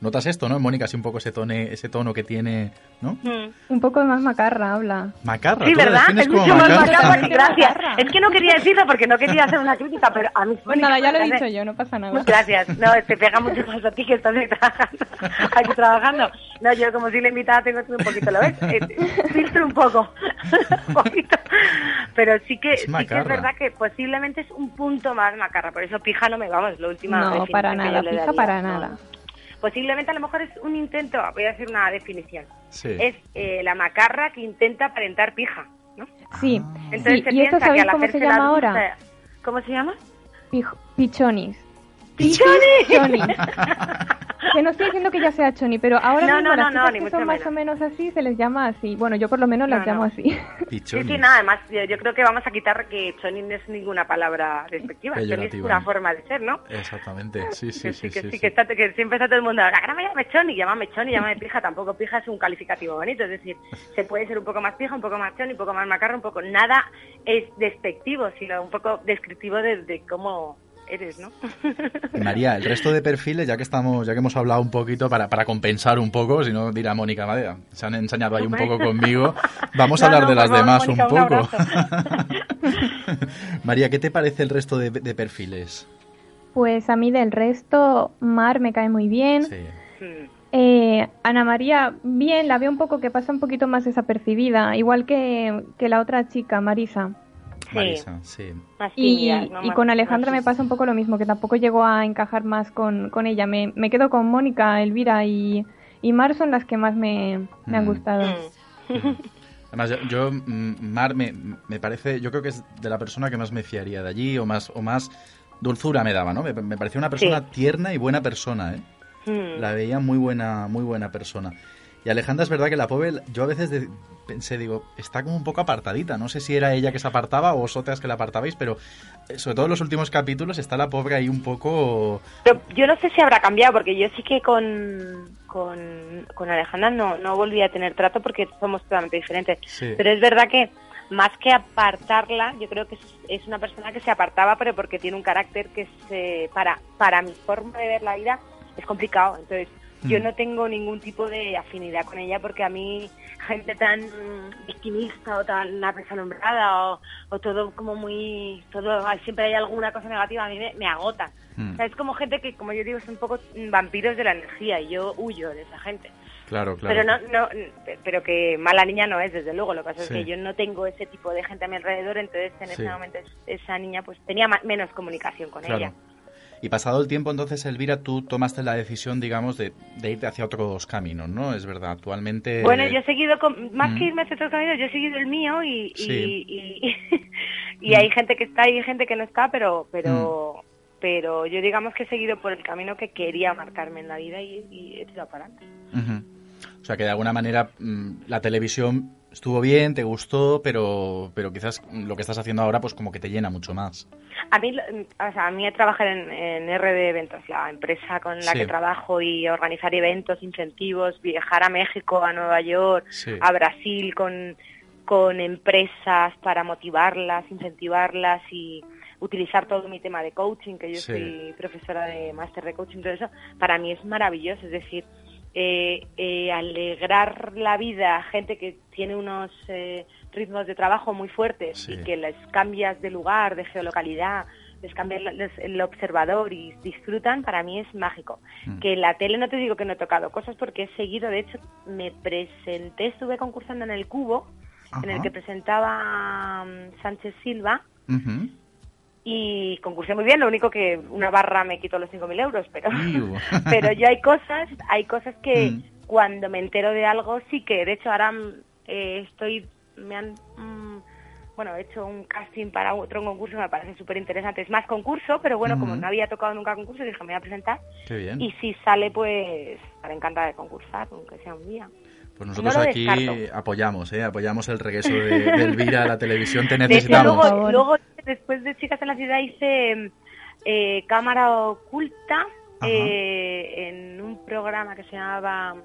notas esto, ¿no? Mónica, así un poco ese, tone, ese tono que tiene, ¿no? Mm. Un poco más macarra habla. Macarra, Sí, ¿verdad? Es mucho más macarra. que gracias. Es que no quería decirlo porque no quería hacer una crítica, pero a mí Pues nada, ya lo he dicho yo, no pasa nada. Gracias. No, te pega mucho más a ti que estás ahí trabajando. Aquí trabajando. No, yo como si la invitada tengo un poquito, ¿lo ves? Eh, filtro un poco. un poquito. Pero sí que, Es sí que es verdad que posiblemente es un punto más macarra. Por eso pija no me vamos, lo última No, para nada, pija para No. Posiblemente a lo mejor es un intento, voy a hacer una definición. Sí. Es eh, la macarra que intenta aparentar pija, ¿no? Sí, Entonces sí. se ¿Y esto piensa que sabéis al cómo se hacerse la llama dulce- ahora? ¿Cómo se llama? Pichonis. ¡Pichones! Chonis. Que no estoy diciendo que ya sea choni, pero ahora No, mismo no, las no, chicas que son más menos. o menos así se les llama así. Bueno, yo por lo menos las No, llamo así. Sí, Pichonis. sí, nada, además yo, yo creo que vamos a quitar que choni no es ninguna palabra despectiva, choni es una forma de ser, ¿no? Exactamente, sí, sí, que sí. que sí, sí, sí. que, está- que siempre está todo el mundo, ahora me llame choni, llámame choni, llámame pija, tampoco pija es un calificativo bonito, es decir, se puede ser un poco más pija, un poco más choni, un poco más macarra, un poco, nada es despectivo, sino un poco descriptivo de, de cómo eres, ¿no? Y María, el resto de perfiles, ya que estamos, ya que hemos hablado un poquito para, para compensar un poco, si no dirá Mónica, madre, se han ensañado ahí un poco conmigo, vamos a No, hablar no, de las demás Mónica, un un poco. María, ¿qué te parece el resto de, de perfiles? Pues a mí del resto, Mar me cae muy bien. Sí. Eh, Ana María, bien, la veo un poco que pasa un poquito más desapercibida, igual que, que la otra chica, Marisa. Sí. Marisa, sí. Y, y con Alejandra me pasa un poco lo mismo, que tampoco llegó a encajar más con, con ella. Me, me quedo con Mónica, Elvira y, y Mar son las que más me, me han Mm. gustado. Mm. Además, yo, yo, mm, Mar me, me parece, yo creo que es de la persona que más me fiaría de allí o más, o más dulzura me daba, ¿no? Me, me parecía una persona Sí. tierna y buena persona, ¿eh? Mm. La veía muy buena, muy buena persona. Y Alejandra es verdad que la pobre, yo a veces de- pensé, digo, está como un poco apartadita. No sé si era ella que se apartaba o vosotras que la apartabais, pero eh, sobre todo en los últimos capítulos está la pobre ahí un poco... Pero yo no sé si habrá cambiado, porque yo sí que con, con, con Alejandra no, no volví a tener trato porque somos totalmente diferentes. Sí. Pero es verdad que más que apartarla, yo creo que es, es una persona que se apartaba, pero porque tiene un carácter que se, para, para mi forma de ver la vida es complicado. Entonces, yo Mm. no tengo ningún tipo de afinidad con ella porque a mí gente tan victimista o tan apesadumbrada o, o todo como muy todo siempre hay alguna cosa negativa a mí me, me agota Mm. o sea, es como gente que como yo digo son un poco vampiros de la energía y yo huyo de esa gente Claro, claro. pero no, no pero que mala niña no es desde luego lo que pasa Sí. es que yo no tengo ese tipo de gente a mi alrededor entonces en Sí. ese momento es- esa niña pues tenía ma- menos comunicación con Claro. ella Y pasado el tiempo, entonces, Elvira, tú tomaste la decisión, digamos, de, de irte hacia otros caminos, ¿no? Es verdad, actualmente... Bueno, yo he seguido, con, más Mm. que irme hacia otros caminos, yo he seguido el mío y, y, Sí. y, y hay gente que está y hay gente que no está, pero pero Mm. pero yo digamos que he seguido por el camino que quería marcarme en la vida y, y he tirado para adelante. O sea, que de alguna manera mm, la televisión estuvo bien, te gustó, pero, pero quizás lo que estás haciendo ahora, pues como que te llena mucho más. A mí, o sea, a mí trabajar en, en RD Eventos, la empresa con la Sí. que trabajo y organizar eventos, incentivos, viajar a México, a Nueva York, Sí. a Brasil con, con empresas para motivarlas, incentivarlas y utilizar todo mi tema de coaching, que yo Sí. soy profesora de máster de coaching, todo eso, para mí es maravilloso. Es decir, eh, eh, alegrar la vida a gente que tiene unos eh, ritmos de trabajo muy fuertes Sí. y que les cambias de lugar, de geolocalidad, les cambias el observador y disfrutan, para mí es mágico. Mm. Que la tele no te digo que no he tocado cosas porque he seguido, de hecho, me presenté, estuve concursando en el Cubo, en el que presentaba mm, Sánchez Silva. Y concursé muy bien, lo único que una barra me quitó los 5.000 euros, pero, pero yo hay cosas, hay cosas que Mm. cuando me entero de algo sí que, de hecho ahora mm, eh, estoy, me han, mm, bueno, he hecho un casting para otro concurso, me parece súper interesante, es más concurso, pero bueno, como Ujú. no había tocado nunca concurso, dije me voy a presentar Qué bien. y si sale pues estaré encantada de concursar, aunque sea un día. Pues nosotros no aquí descarto. apoyamos, ¿eh? Apoyamos el regreso de, de Elvira a la televisión. Te De hecho, necesitamos. Luego, después de Chicas en la Ciudad, hice eh, Cámara Oculta eh, en un programa que se llamaba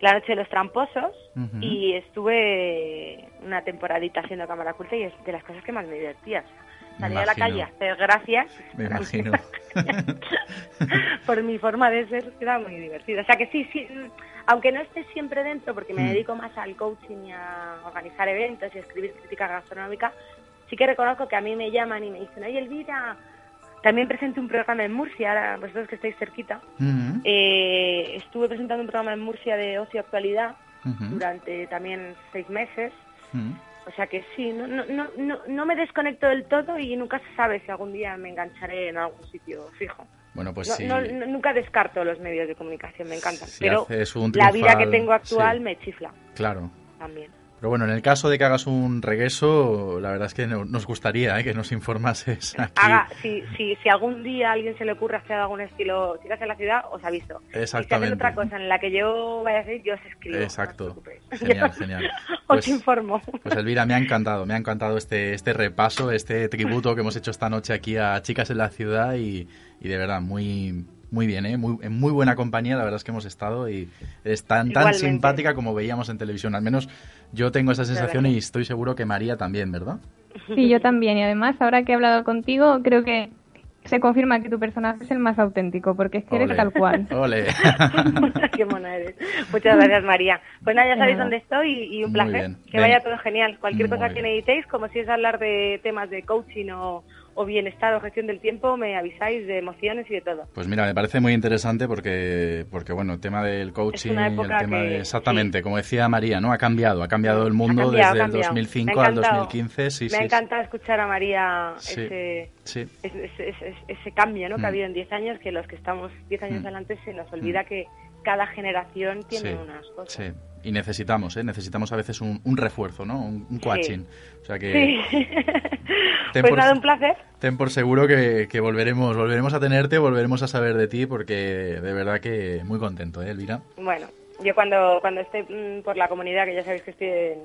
La Noche de los Tramposos y estuve una temporadita haciendo Cámara Oculta y es de las cosas que más me divertía. Salir a la calle a hacer gracias Me imagino. por mi forma de ser era muy divertido. O sea que sí, sí, mm, aunque no esté siempre dentro, porque me Mm. dedico más al coaching y a organizar eventos y a escribir crítica gastronómica, sí que reconozco que a mí me llaman y me dicen, oye Elvira, también presenté un programa en Murcia, ahora vosotros que estáis cerquita, Ujú. eh, estuve presentando un programa en Murcia de ocio actualidad durante también seis meses. Ujú. O sea que sí, no, no, no, no, me desconecto del todo y nunca se sabe si algún día me engancharé en algún sitio fijo. Bueno, pues No- sí. no- no- nunca descarto los medios de comunicación, me encantan. Si pero la vida que tengo actual sí. me chifla Claro. también. Pero bueno, en el caso de que hagas un regreso, la verdad es que no- nos gustaría ¿eh? que nos informases aquí. Haga, si, si, si algún día a alguien se le ocurre hacer algún estilo chicas en la ciudad, os aviso. Y si Exactamente. otra cosa en la que yo vaya a hacer, yo os escribo. no os Exacto. preocupéis. Genial, genial. Os Pues- informo. Pues Elvira, me ha encantado, me ha encantado este, este repaso, este tributo que hemos hecho esta noche aquí a Chicas en la Ciudad y, y de verdad, muy, muy bien, ¿eh? muy, en muy buena compañía, la verdad es que hemos estado y es tan, tan Igualmente. simpática como veíamos en televisión, al menos yo tengo esa sensación y estoy seguro que María también, ¿verdad? Sí, yo también. Y además, ahora que he hablado contigo, creo que Se confirma que tu personaje es el más auténtico, porque es que eres tal cual. Ole. Qué mona eres. Muchas gracias, María. Pues nada, ya sabéis dónde estoy y, y un placer. Que vaya todo genial. Cualquier Muy cosa que necesitéis, como si es hablar de temas de coaching o, o bienestar o gestión del tiempo, me avisáis de emociones y de todo. Pues mira, me parece muy interesante porque, porque bueno, el tema del coaching, el tema que- de, exactamente, como decía María, ¿no? Ha cambiado, ha cambiado el mundo cambiado, desde el cambiado. 2005 Me ha al encantado. 2015, sí, me sí. ha encantado escuchar a María ese, ese, ese- cambio ¿no? que Mm. ha habido en 10 años, que los que estamos 10 años Mm. adelante se nos olvida que cada generación tiene sí, unas cosas. sí. Y necesitamos, ¿eh? Necesitamos a veces un, un refuerzo, ¿no? Un, un coaching. O sea que Sí. Ten pues por- nada, un placer. ten por seguro que, que volveremos, volveremos a tenerte, volveremos a saber de ti porque de verdad que muy contento, ¿eh, Elvira? Bueno, yo cuando, cuando esté mm, por la comunidad, que ya sabéis que estoy en,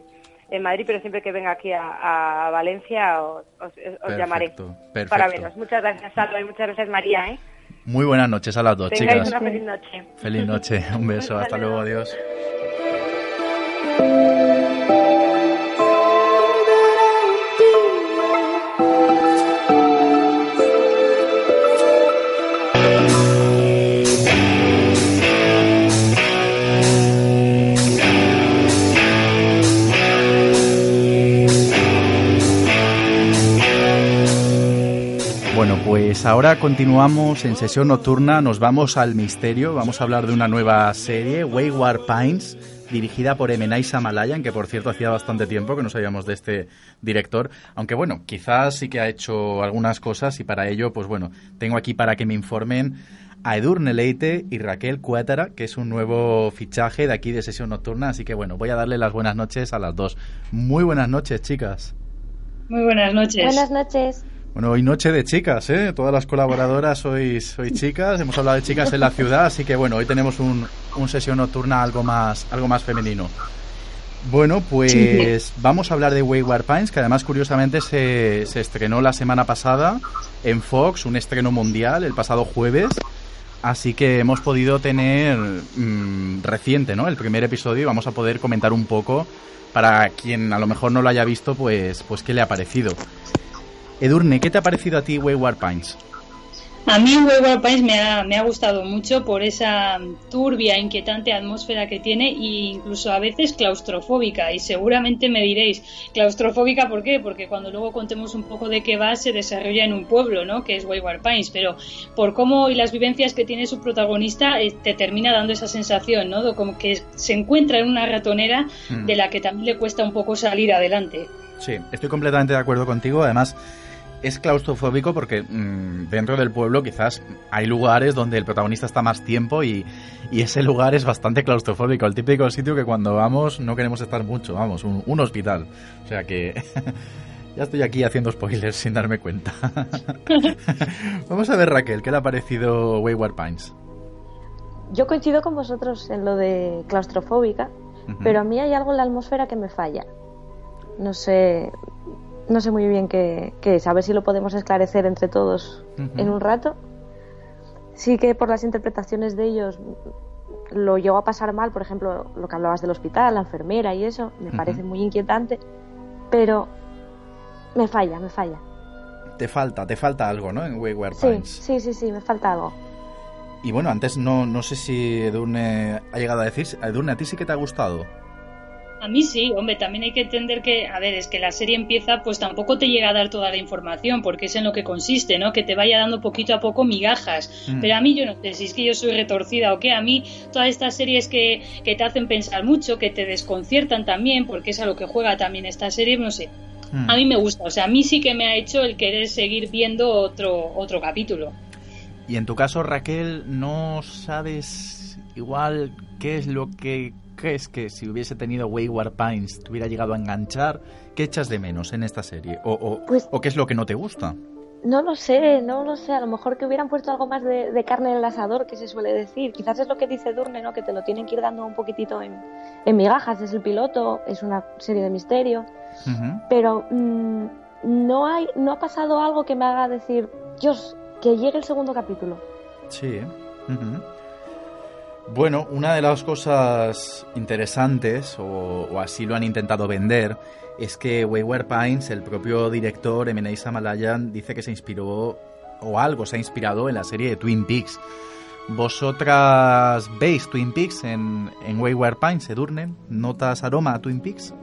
en Madrid, pero siempre que venga aquí a, a Valencia os, os- os llamaré perfecto. para veros. Muchas gracias, Salva, y muchas gracias, María. ¿eh? Muy buenas noches a las dos, Tengáis chicas. una feliz noche. Feliz noche, un beso, hasta luego, adiós. Pues ahora continuamos en sesión nocturna, nos vamos al misterio, vamos a hablar de una nueva serie, Wayward Pines, dirigida por Emenaisa Malayan, que por cierto hacía bastante tiempo que no sabíamos de este director, aunque bueno, quizás sí que ha hecho algunas cosas y para ello, pues bueno, tengo aquí para que me informen a Edurne Leite y Raquel Cuétara, que es un nuevo fichaje de aquí de sesión nocturna, así que bueno, voy a darle las buenas noches a las dos. Muy buenas noches, chicas. Muy buenas noches. Buenas noches. Bueno, hoy noche de chicas, ¿eh? Todas las colaboradoras sois, sois chicas, hemos hablado de chicas en la ciudad, así que bueno, hoy tenemos un, un sesión nocturna algo más, algo más femenino. Bueno, pues vamos a hablar de Wayward Pines, que además curiosamente se, se estrenó la semana pasada en Fox, un estreno mundial el pasado jueves, así que hemos podido tener mm, reciente, ¿no? El primer episodio y vamos a poder comentar un poco para quien a lo mejor no lo haya visto, pues, pues qué le ha parecido. Edurne, ¿qué te ha parecido a ti Wayward Pines? A mí Wayward Pines me ha, me ha gustado mucho por esa turbia, inquietante atmósfera que tiene e incluso a veces claustrofóbica. Y seguramente me diréis, claustrofóbica, ¿por qué? Porque cuando luego contemos un poco de qué va, se desarrolla en un pueblo, ¿no? Que es Wayward Pines. Pero por cómo y las vivencias que tiene su protagonista, eh, te termina dando esa sensación, ¿no? De como que se encuentra en una ratonera Mm. de la que también le cuesta un poco salir adelante. Sí, estoy completamente de acuerdo contigo. Además, es claustrofóbico porque mm, dentro del pueblo quizás hay lugares donde el protagonista está más tiempo y, y ese lugar es bastante claustrofóbico. El típico sitio que cuando vamos no queremos estar mucho, vamos, un, un hospital. O sea que ya estoy aquí haciendo spoilers sin darme cuenta. vamos a ver, Raquel, ¿qué le ha parecido Wayward Pines? Yo coincido con vosotros en lo de claustrofóbica, pero a mí hay algo en la atmósfera que me falla. No sé, no sé muy bien qué, qué es. A ver si lo podemos esclarecer entre todos en un rato. Sí que por las interpretaciones de ellos lo llevo a pasar mal, por ejemplo, lo que hablabas del hospital, la enfermera y eso, me parece muy inquietante, pero me falla, me falla. Te falta, te falta algo, ¿no? En Wayward Sí, Pines. sí, sí, sí, me falta algo. Y bueno, antes no, no sé si Edurne ha llegado a decir. Edurne, ¿a ti sí que te ha gustado? A mí sí, hombre, también hay que entender que, a ver, es que la serie empieza, pues tampoco te llega a dar toda la información, porque es en lo que consiste, ¿no? Que te vaya dando poquito a poco migajas. Mm. Pero a mí yo no sé si es que yo soy retorcida o qué, a mí todas estas series que, que te hacen pensar mucho, que te desconciertan también, porque es a lo que juega también esta serie, no sé. Mm. A mí me gusta, o sea, a mí sí que me ha hecho el querer seguir viendo otro, otro capítulo. Y en tu caso, Raquel, ¿no sabes igual qué es lo que crees que si hubiese tenido Wayward Pines te hubiera llegado a enganchar? ¿Qué echas de menos en esta serie? ¿O, o- Pues- o qué es lo que no te gusta? No lo sé, no lo sé. A lo mejor que hubieran puesto algo más de, de carne en el asador, que se suele decir. Quizás es lo que dice Durne, ¿no? Que te lo tienen que ir dando un poquitito en, en migajas. Es el piloto, es una serie de misterio. Pero mm, no, hay, no ha pasado algo que me haga decir, Dios, que llegue el segundo capítulo. Sí. ¿eh? Ujú. Bueno, una de las cosas interesantes, o, así lo han intentado vender, es que Wayward Pines, el propio director Emeneisa Malayan, dice que se inspiró o algo se ha inspirado en la serie de Twin Peaks. ¿Vosotras veis Twin Peaks en, en Wayward Pines, Edurne? ¿Notas aroma a Twin Peaks?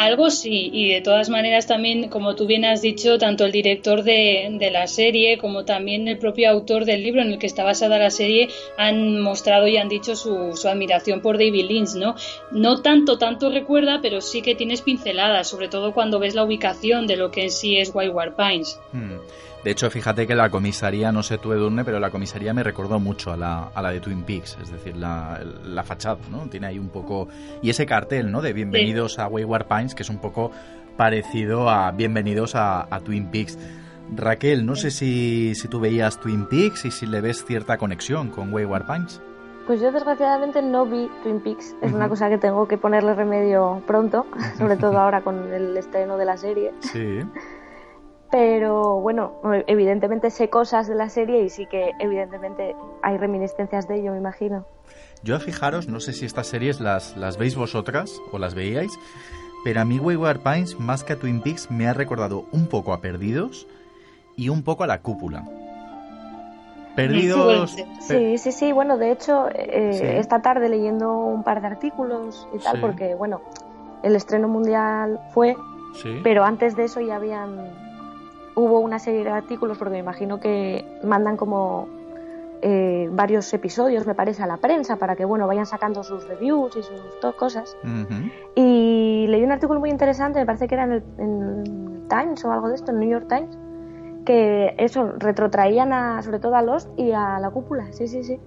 Algo sí, y de todas maneras también, como tú bien has dicho, tanto el director de, de, la serie como también el propio autor del libro en el que está basada la serie han mostrado y han dicho su, su admiración por David Lynch, ¿no? No tanto, tanto recuerda, pero sí que tienes pinceladas, sobre todo cuando ves la ubicación de lo que en sí es Wayward Pines. Hmm. De hecho, fíjate que la comisaría, no sé tú Edurne, pero la comisaría me recordó mucho a la, a la de Twin Peaks, es decir, la, la, fachada, ¿no? Tiene ahí un poco... Y ese cartel, ¿no? De Bienvenidos sí. a Wayward Pines, que es un poco parecido a Bienvenidos a, a Twin Peaks. Raquel, no sé si, si tú veías Twin Peaks y si le ves cierta conexión con Wayward Pines. Pues yo desgraciadamente no vi Twin Peaks, es una cosa que tengo que ponerle remedio pronto, sobre todo ahora con el estreno de la serie. Sí. Pero bueno, evidentemente sé cosas de la serie y sí que evidentemente hay reminiscencias de ello, me imagino. Yo fijaros, no sé si estas series las, las veis vosotras o las veíais, pero a mí Wayward Pines, más que a Twin Peaks, me ha recordado un poco a Perdidos y un poco a La Cúpula. Perdidos... Sí, sí, sí, bueno, de hecho, eh, sí. esta tarde leyendo un par de artículos y tal, sí. porque bueno, el estreno mundial fue, sí. pero antes de eso ya habían hubo una serie de artículos, porque me imagino que mandan como eh, varios episodios, me parece, a la prensa para que, bueno, vayan sacando sus reviews y sus cosas. Uh -huh. Y leí un artículo muy interesante, me parece que era en el, en Times o algo de esto, en New York Times, que eso, retrotraían a, sobre todo a Lost y a la cúpula, sí, sí, sí.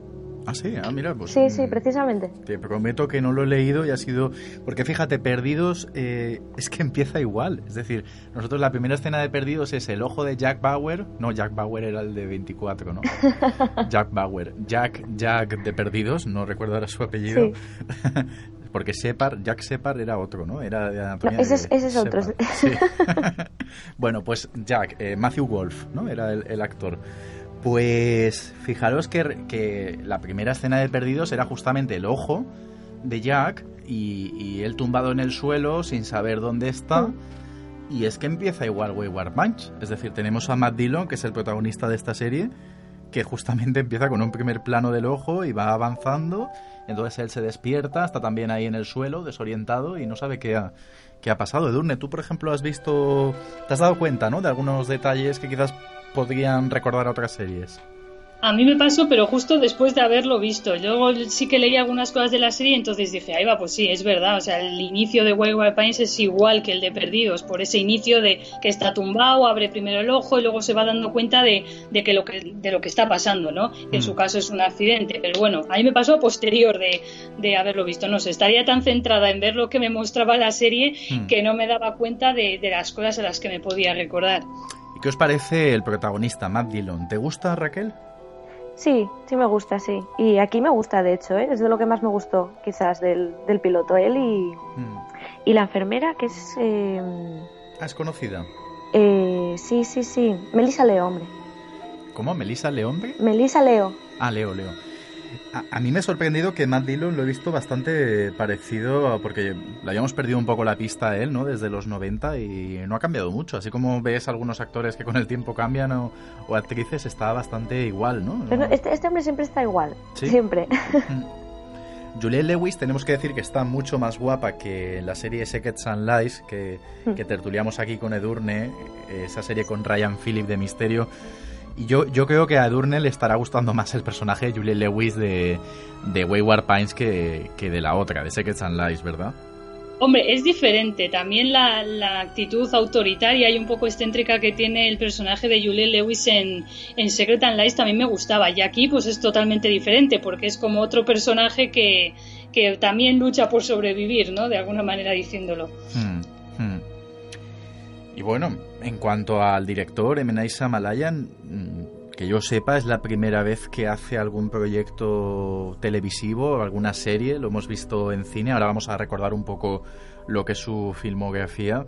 Ah, sí, ah, mira, pues. Sí, sí, precisamente. Te prometo que no lo he leído y ha sido. Porque fíjate, Perdidos eh, es que empieza igual. Es decir, nosotros la primera escena de Perdidos es el ojo de Jack Bauer. No, Jack Bauer era el de 24, ¿no? Jack Bauer. Jack, Jack de Perdidos, no recuerdo ahora su apellido. Sí. porque Separ, Jack Separ era otro, ¿no? Era de anatomía no, ese, es, ese es otro. Sí. bueno, pues Jack, eh, Matthew Wolf, ¿no? Era el, el actor. Pues fijaros que, que, la primera escena de Perdidos era justamente el ojo de Jack y, y él tumbado en el suelo sin saber dónde está. Mm. Y es que empieza igual Wayward Punch. Es decir, tenemos a Matt Dillon, que es el protagonista de esta serie, que justamente empieza con un primer plano del ojo y va avanzando. Entonces él se despierta, está también ahí en el suelo, desorientado y no sabe qué ha, qué ha pasado. Edurne, tú por ejemplo has visto, te has dado cuenta, ¿no? De algunos detalles que quizás podrían recordar a otras series. A mí me pasó, pero justo después de haberlo visto. Luego sí que leí algunas cosas de la serie, entonces dije, ahí va, pues sí, es verdad. O sea, el inicio de Wayward Pines es igual que el de Perdidos, por ese inicio de que está tumbado, abre primero el ojo y luego se va dando cuenta de, de que lo que de lo que está pasando, ¿no? Que en mm. su caso es un accidente. Pero bueno, a mí me pasó a posterior de, de haberlo visto. No sé, estaría tan centrada en ver lo que me mostraba la serie mm. que no me daba cuenta de, de las cosas a las que me podía recordar. ¿Qué os parece el protagonista, Matt Dillon? ¿Te gusta, Raquel? Sí, sí me gusta, sí. Y aquí me gusta, de hecho, ¿eh? es de lo que más me gustó, quizás, del, del piloto. Él y, mm. y la enfermera, que es... Eh... Ah, ¿es conocida? Eh, sí, sí, sí. Melissa Leo, hombre. ¿Cómo? ¿Melissa Leo, hombre? Melissa Leo. Ah, Leo, Leo. A, a, mí me ha sorprendido que Matt Dillon lo he visto bastante parecido, porque le habíamos perdido un poco la pista a él, ¿no? Desde los 90 y no ha cambiado mucho. Así como ves algunos actores que con el tiempo cambian o, o actrices, está bastante igual, ¿no? Pero este, este, hombre siempre está igual. ¿Sí? Siempre. Juliette Lewis tenemos que decir que está mucho más guapa que la serie Secrets and Lies que, que tertuliamos aquí con Edurne, esa serie con Ryan Phillip de Misterio. Y yo, yo creo que a Edurne le estará gustando más el personaje de Julie Lewis de, de Wayward Pines que, que, de la otra, de Secrets and Lies, ¿verdad? Hombre, es diferente. También la, la, actitud autoritaria y un poco excéntrica que tiene el personaje de Julie Lewis en, en Secret and Lies también me gustaba. Y aquí pues es totalmente diferente porque es como otro personaje que, que también lucha por sobrevivir, ¿no? De alguna manera diciéndolo. Hmm, hmm. Y bueno, en cuanto al director, M. Night Shyamalan, que yo sepa, es la primera vez que hace algún proyecto televisivo, alguna serie, lo hemos visto en cine, ahora vamos a recordar un poco lo que es su filmografía,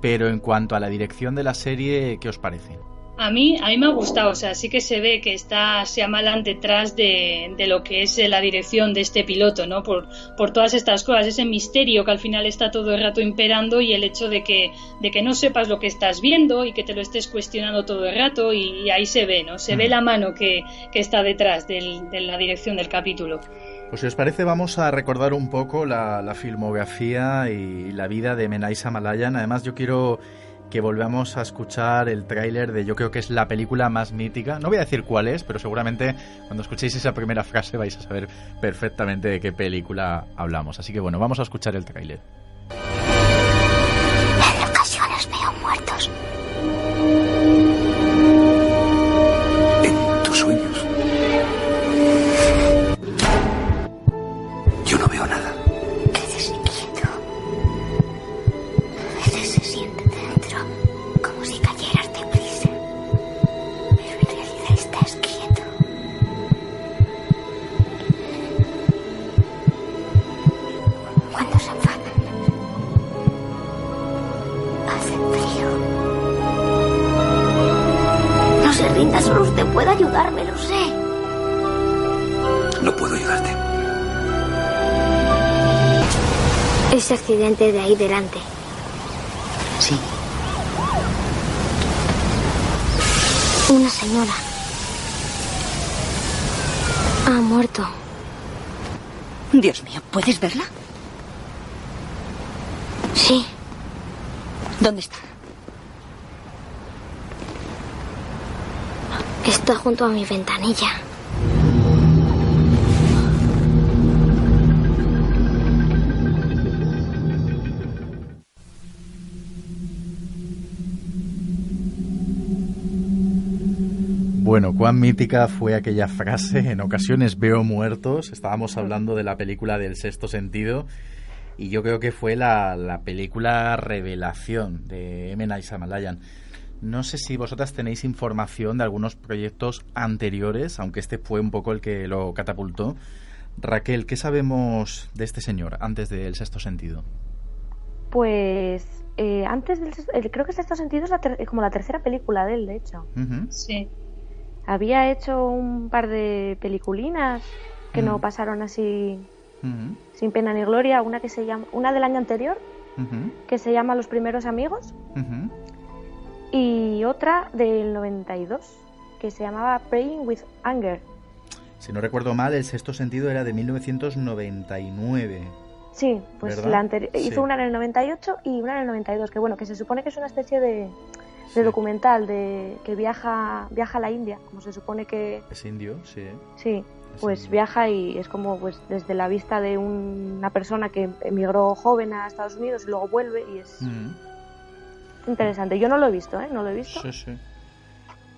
pero en cuanto a la dirección de la serie, ¿qué os parece? A mí, a mí me ha gustado, o sea, sí que se ve que está Shyamalan detrás de, de lo que es la dirección de este piloto, ¿no? Por, por todas estas cosas, ese misterio que al final está todo el rato imperando y el hecho de que, de que no sepas lo que estás viendo y que te lo estés cuestionando todo el rato y, y ahí se ve, ¿no? Se ve la mano que, que está detrás del- de la dirección del capítulo. Pues si os parece vamos a recordar un poco la, la filmografía y la vida de Menai Samalayan. Además yo quiero que volvamos a escuchar el tráiler de yo creo que es la película más mítica. No voy a decir cuál es, pero seguramente cuando escuchéis esa primera frase vais a saber perfectamente de qué película hablamos. Así que bueno, vamos a escuchar el tráiler. Rinda, solo usted puede ayudarme, lo sé. No puedo ayudarte. Ese accidente de ahí delante. Sí. Una señora. Ha muerto. Dios mío, ¿puedes verla? Sí. ¿Dónde está? Está junto a mi ventanilla. Bueno, cuán mítica fue aquella frase, en ocasiones veo muertos, estábamos hablando de la película del sexto sentido y yo creo que fue la, la película revelación de M. Night Shyamalan. No sé si vosotras tenéis información de algunos proyectos anteriores, aunque este fue un poco el que lo catapultó. Raquel, ¿qué sabemos de este señor antes del sexto sentido? Pues eh, antes del sexto- el- creo que Sexto Sentido es la ter- como la tercera película de él, de hecho. Sí. Había hecho un par de peliculinas que no Ujú. pasaron así sin pena ni gloria. Una que se llama, una del año anterior que se llama Los primeros amigos. Y otra del 92 que se llamaba Praying with Anger. Si no recuerdo mal, el sexto sentido era de 1999. Sí, pues ¿Verdad? la anteri- Sí. hizo una en el 98 y una en el 92, que bueno, que se supone que es una especie de, de documental de que viaja viaja a la India, como se supone que Es indio, sí. sí, pues viaja y es como pues desde la vista de un- una persona que emigró joven a Estados Unidos y luego vuelve y es Mm, interesante. Yo no lo he visto, ¿eh? No lo he visto. sí, sí.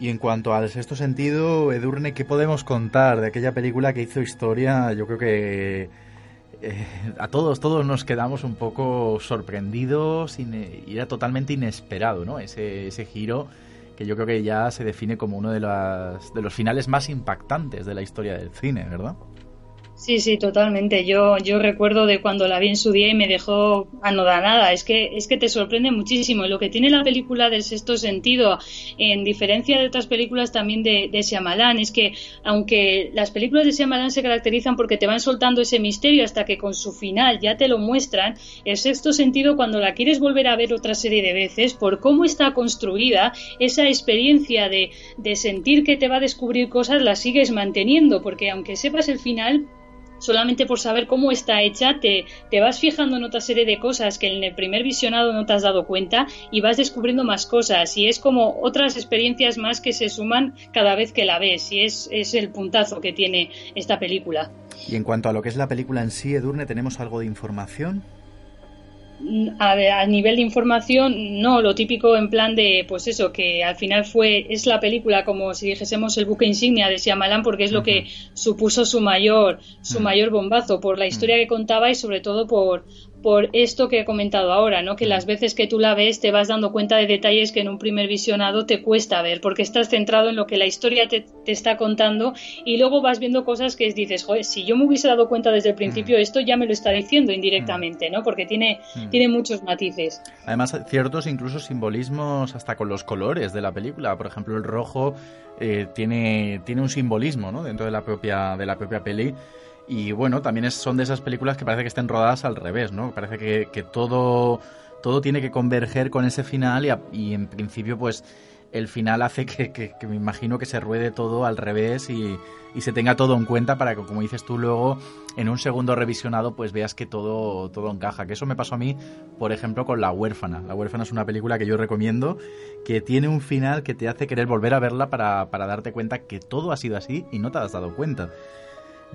Y en cuanto al sexto sentido, Edurne, ¿qué podemos contar de aquella película que hizo historia? Yo creo que eh, a todos, todos nos quedamos un poco sorprendidos y era totalmente inesperado, ¿no? Ese, ese giro que yo creo que ya se define como uno de, las, de los finales más impactantes de la historia del cine, ¿verdad? Sí, sí, totalmente. Yo, yo recuerdo de cuando la vi en su día y me dejó anodonada. Es que, es que te sorprende muchísimo. Lo que tiene la película del sexto sentido, en diferencia de otras películas también de, de Shyamalan, es que aunque las películas de Shyamalan se caracterizan porque te van soltando ese misterio hasta que con su final ya te lo muestran, el sexto sentido cuando la quieres volver a ver otra serie de veces, por cómo está construida, esa experiencia de, de sentir que te va a descubrir cosas la sigues manteniendo, porque aunque sepas el final, solamente por saber cómo está hecha, te, te vas fijando en otra serie de cosas que en el primer visionado no te has dado cuenta y vas descubriendo más cosas. Y es como otras experiencias más que se suman cada vez que la ves. Y es, es el puntazo que tiene esta película. Y en cuanto a lo que es la película en sí, Edurne, ¿tenemos algo de información? A, nivel de información, no, lo típico en plan de, pues eso, que al final fue, es la película como si dijésemos el buque insignia de Shyamalan porque es lo que supuso su mayor, su mayor bombazo por la historia que contaba y sobre todo por, por esto que he comentado ahora, ¿no? Que las veces que tú la ves te vas dando cuenta de detalles que en un primer visionado te cuesta ver, porque estás centrado en lo que la historia te, te está contando y luego vas viendo cosas que dices, joder, si yo me hubiese dado cuenta desde el principio, esto ya me lo está diciendo indirectamente, ¿no? Porque tiene, Mm. tiene muchos matices. Además, ciertos incluso simbolismos hasta con los colores de la película. Por ejemplo, el rojo eh, tiene, tiene un simbolismo ¿no? dentro de la propia, de la propia peli. Y bueno, también es- son de esas películas que parece que estén rodadas al revés, ¿no? Parece que, todo, todo tiene que converger con ese final y, en principio pues el final hace que, que- que me imagino que se ruede todo al revés y, se tenga todo en cuenta para que, como dices tú, luego en un segundo revisionado pues veas que todo, todo encaja. Que eso me pasó a mí, por ejemplo, con La huérfana. La huérfana es una película que yo recomiendo, que tiene un final que te hace querer volver a verla para darte cuenta que todo ha sido así y no te has dado cuenta.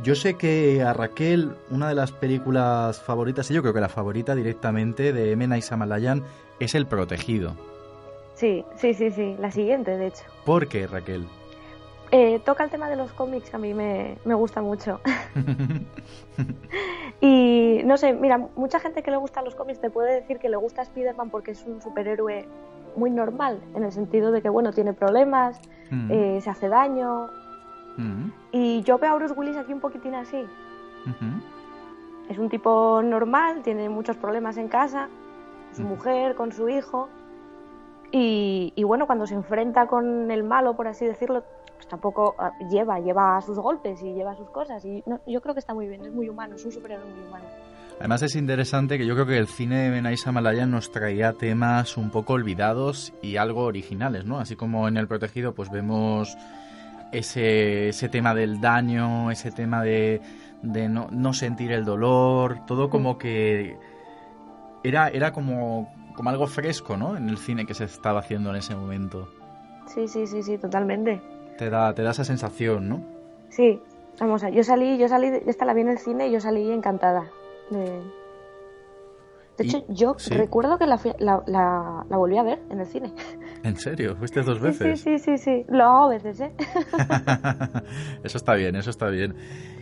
Yo sé que a Raquel, una de las películas favoritas, y yo creo que la favorita directamente de M. Night Shyamalan es El Protegido. Sí, sí, sí, sí. La siguiente, de hecho. ¿Por qué, Raquel? Eh, toca el tema de los cómics, que a mí me, me gusta mucho. y no sé, mira, mucha gente que le gustan los cómics te puede decir que le gusta Spider-Man porque es un superhéroe muy normal, en el sentido de que, bueno, tiene problemas, Mm, eh, se hace daño. Y yo veo a Bruce Willis aquí un poquitín así. Es un tipo normal, tiene muchos problemas en casa, su mujer, con su hijo. Y, y bueno, cuando se enfrenta con el malo, por así decirlo, pues tampoco ah, lleva, lleva sus golpes y lleva sus cosas. Y no, yo creo que está muy bien, es muy humano, es un superhéroe muy humano. Además es interesante que yo creo que el cine de. Night Shyamalan nos traía temas un poco olvidados y algo originales, ¿no? Así como en El Protegido pues vemos ese, ese tema del daño, ese tema de, de no, no sentir el dolor, todo como que era, era como, como algo fresco, ¿no? En el cine que se estaba haciendo en ese momento. Sí, sí, sí, sí, totalmente. Te da, te da esa sensación, ¿no? Sí, vamos a, yo salí, yo salí, esta la vi en el cine y yo salí encantada. De, de hecho, yo sí. recuerdo que la, la, la, la volví a ver en el cine. ¿En serio? ¿Fuiste dos veces? sí, sí, sí, sí. Lo hago a veces, ¿eh? eso está bien, eso está bien.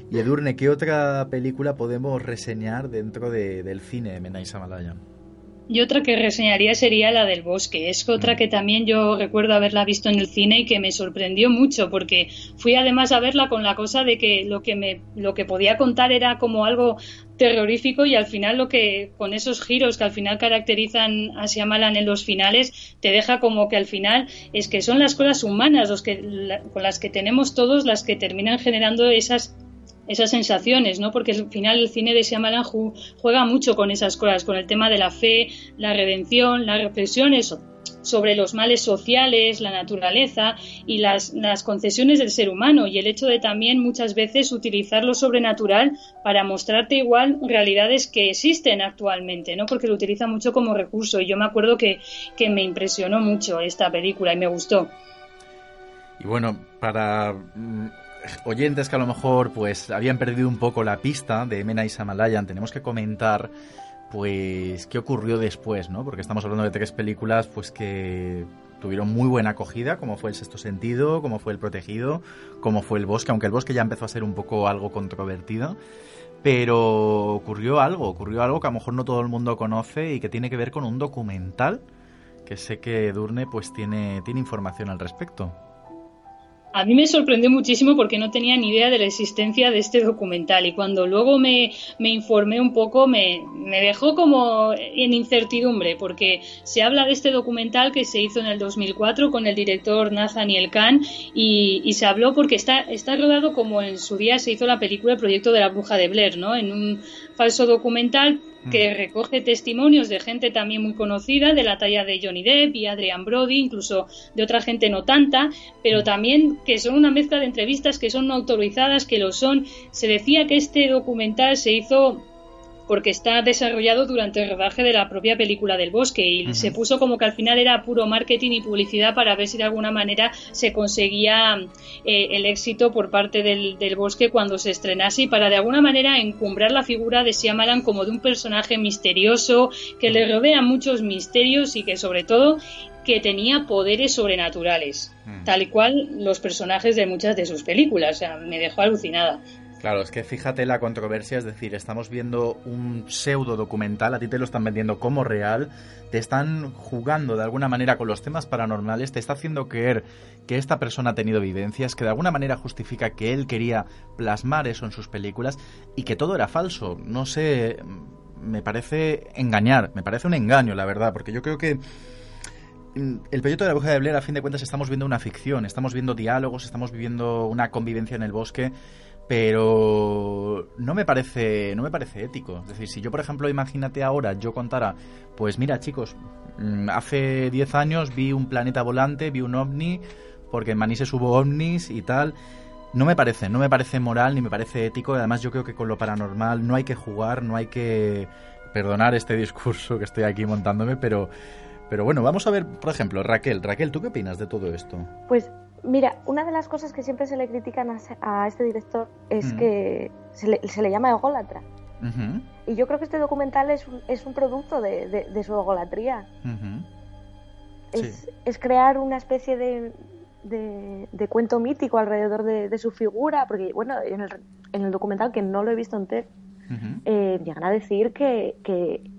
Y Edurne, ¿qué otra película podemos reseñar dentro de- del cine de M. Night Shyamalan? Y otra que reseñaría sería la del bosque. Es otra que también yo recuerdo haberla visto en el cine y que me sorprendió mucho porque fui además a verla con la cosa de que lo que me lo que podía contar era como algo terrorífico y al final lo que con esos giros que al final caracterizan a Shyamalan en los finales te deja como que al final es que son las cosas humanas los que la- con las que tenemos todos las que terminan generando esas esas sensaciones, ¿no? Porque al final el cine de Shyamalan ju- juega mucho con esas cosas, con el tema de la fe, la redención, las reflexiones so- sobre los males sociales, la naturaleza y las, las concesiones del ser humano y el hecho de también muchas veces utilizar lo sobrenatural para mostrarte igual realidades que existen actualmente, ¿no? Porque lo utiliza mucho como recurso y yo me acuerdo que, que me impresionó mucho esta película y me gustó. Y bueno, para mm, oyentes que a lo mejor pues habían perdido un poco la pista de M. Night Shyamalan, tenemos que comentar pues qué ocurrió después, ¿no? Porque estamos hablando de tres películas pues que tuvieron muy buena acogida, como fue El Sexto Sentido, como fue El Protegido, como fue El Bosque, aunque El Bosque ya empezó a ser un poco algo controvertido. Pero ocurrió algo, ocurrió algo que a lo mejor no todo el mundo conoce y que tiene que ver con un documental que sé que Durne pues tiene, tiene información al respecto. A mí me sorprendió muchísimo porque no tenía ni idea de la existencia de este documental y cuando luego me, me informé un poco me, dejó como en incertidumbre porque se habla de este documental que se hizo en el 2004 con el director Nathaniel Kahn y, y se habló porque está, está rodado como en su día se hizo la película El proyecto de la bruja de Blair, ¿no? En un falso documental que recoge testimonios de gente también muy conocida, de la talla de Johnny Depp y Adrian Brody, incluso de otra gente no tanta, pero también que son una mezcla de entrevistas que son no autorizadas, que lo son. Se decía que este documental se hizo porque está desarrollado durante el rodaje de la propia película del bosque y se puso como que al final era puro marketing y publicidad para ver si de alguna manera se conseguía eh, el éxito por parte del, del bosque cuando se estrenase y para de alguna manera encumbrar la figura de Shyamalan como de un personaje misterioso que le rodea muchos misterios y que sobre todo que tenía poderes sobrenaturales, tal y cual los personajes de muchas de sus películas. O sea, me dejó alucinada. Claro, es que fíjate la controversia, es decir, estamos viendo un pseudo documental, a ti te lo están vendiendo como real, te están jugando de alguna manera con los temas paranormales, te está haciendo creer que esta persona ha tenido vivencias, que de alguna manera justifica que él quería plasmar eso en sus películas y que todo era falso. No sé, me parece engañar, me parece un engaño, la verdad, porque yo creo que mm, el proyecto de la bruja de Blair, a fin de cuentas, estamos viendo una ficción, estamos viendo diálogos, estamos viviendo una convivencia en el bosque, pero no me parece no me parece ético. Es decir, si yo, por ejemplo, imagínate ahora, yo contara, pues mira, chicos, mm, hace 10 años vi un planeta volante, vi un ovni, porque en Manises hubo ovnis y tal. No me parece, no me parece moral ni me parece ético. Además, yo creo que con lo paranormal no hay que jugar, no hay que perdonar este discurso que estoy aquí montándome, pero, pero bueno, vamos a ver, por ejemplo, Raquel. Raquel, ¿tú qué opinas de todo esto? Pues mira, una de las cosas que siempre se le critican a, a este director es Mm. que se le, se le llama ególatra. Y yo creo que este documental es un, es un producto de, de- de su egolatría. Es, es crear una especie de, cuento mítico alrededor de, su figura, porque bueno, en el, en el documental, que no lo he visto entero, eh, llegan a decir que, que,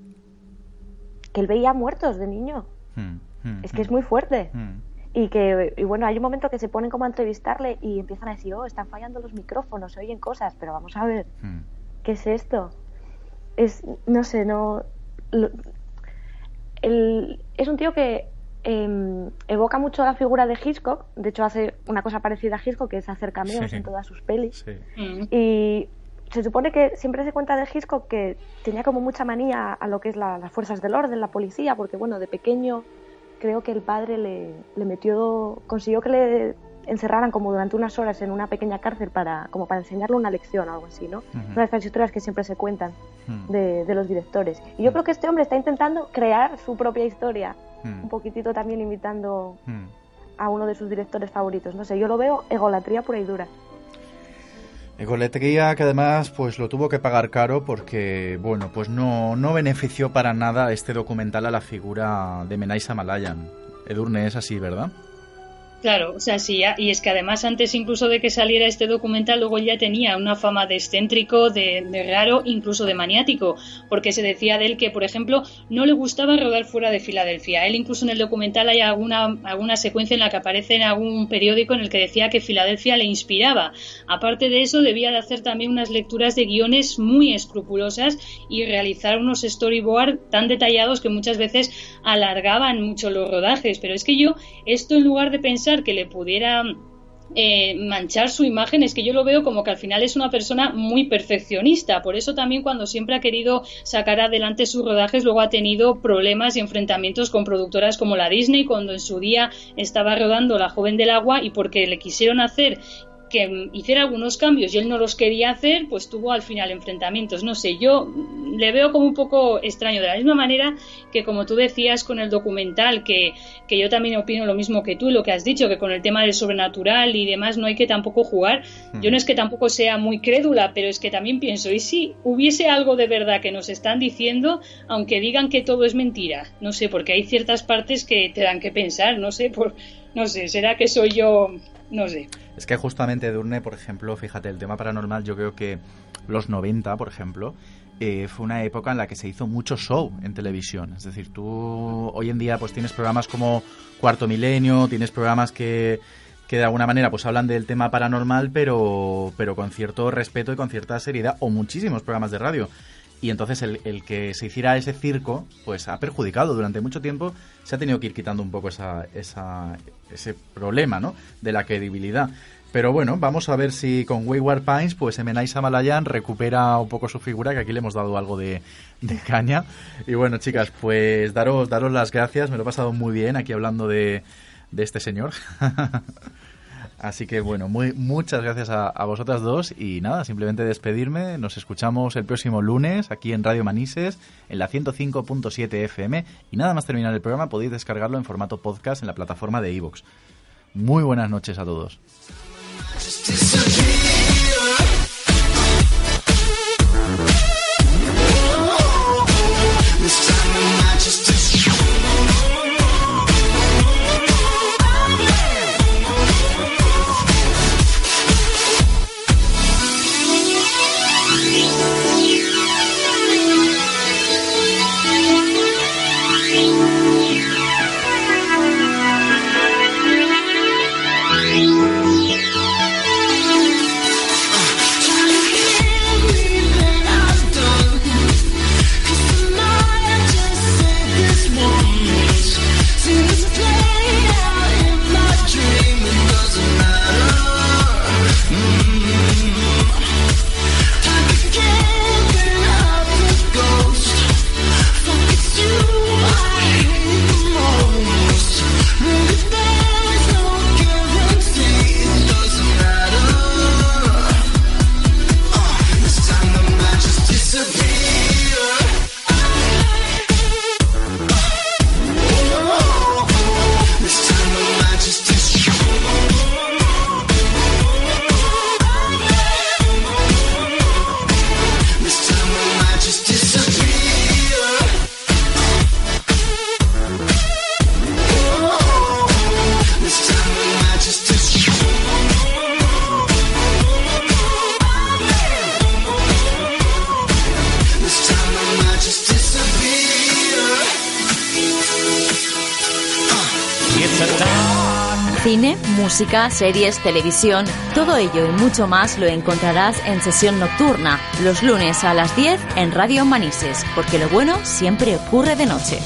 que él veía muertos de niño. Mm, mm, Es que es mm, muy fuerte. Y que, y bueno, hay un momento que se ponen como a entrevistarle y empiezan a decir, oh, están fallando los micrófonos, se oyen cosas, pero vamos a ver, Mm. ¿qué es esto? Es, no sé, no... lo- el- es un tío que em, evoca mucho la figura de Hitchcock, de hecho hace una cosa parecida a Hitchcock, que es hacer cameos Sí. en todas sus pelis. Sí. Mm. Y se supone que siempre se cuenta de Hitchcock que tenía como mucha manía a lo que es la- las fuerzas del orden, la policía, porque bueno, de pequeño creo que el padre le, le metió, consiguió que le encerraran como durante unas horas en una pequeña cárcel para, como para enseñarle una lección o algo así, ¿no? Una de estas historias que siempre se cuentan de, de los directores. Y yo creo que este hombre está intentando crear su propia historia, un poquitito también imitando a uno de sus directores favoritos. No sé, yo lo veo egolatría pura y dura. Egolatría que además pues lo tuvo que pagar caro porque bueno pues no, no benefició para nada este documental a la figura de Menai Samalayan. Edurne es así, ¿verdad? Claro, o sea, sí, y es que además antes incluso de que saliera este documental, luego ya tenía una fama de excéntrico, de, de raro, incluso de maniático, porque se decía de él que, por ejemplo, no le gustaba rodar fuera de Filadelfia. Él incluso en el documental hay alguna, alguna secuencia en la que aparece en algún periódico en el que decía que Filadelfia le inspiraba. Aparte de eso, debía de hacer también unas lecturas de guiones muy escrupulosas y realizar unos storyboard tan detallados que muchas veces alargaban mucho los rodajes. Pero es que yo, esto en lugar de pensar que le pudiera eh, manchar su imagen es que yo lo veo como que al final es una persona muy perfeccionista. Por eso también cuando siempre ha querido sacar adelante sus rodajes, luego ha tenido problemas y enfrentamientos con productoras como la Disney, cuando en su día estaba rodando La joven del agua y porque le quisieron hacer que hiciera algunos cambios y él no los quería hacer, pues tuvo al final enfrentamientos. No sé, yo le veo como un poco extraño. De la misma manera que como tú decías con el documental, que, que yo también opino lo mismo que tú, lo que has dicho, que con el tema del sobrenatural y demás no hay que tampoco jugar. Yo no es que tampoco sea muy crédula, pero es que también pienso, ¿y si hubiese algo de verdad que nos están diciendo, aunque digan que todo es mentira? No sé, porque hay ciertas partes que te dan que pensar, no sé, por, no sé, será que soy yo, no sé. Es que justamente Edurne, por ejemplo, fíjate, el tema paranormal yo creo que los 90, por ejemplo, eh, fue una época en la que se hizo mucho show en televisión. Es decir, tú hoy en día pues tienes programas como Cuarto Milenio, tienes programas que, que de alguna manera pues hablan del tema paranormal, pero, pero con cierto respeto y con cierta seriedad, o muchísimos programas de radio. Y entonces el, el que se hiciera ese circo, pues ha perjudicado durante mucho tiempo, se ha tenido que ir quitando un poco esa, esa, ese problema, ¿no? De la credibilidad. Pero bueno, vamos a ver si con Wayward Pines, pues Emenai Samalayan recupera un poco su figura, que aquí le hemos dado algo de, de caña. Y bueno, chicas, pues daros, daros las gracias, me lo he pasado muy bien aquí hablando de, de este señor. Así que bueno, muchas gracias a, a vosotras dos y nada, simplemente despedirme. Nos escuchamos el próximo lunes aquí en Radio Manises en la 105.7 FM y nada más terminar el programa podéis descargarlo en formato podcast en la plataforma de iVoox. Muy buenas noches a todos. Música, series, televisión, todo ello y mucho más lo encontrarás en sesión nocturna, los lunes a las 10 en Radio Manises, porque lo bueno siempre ocurre de noche.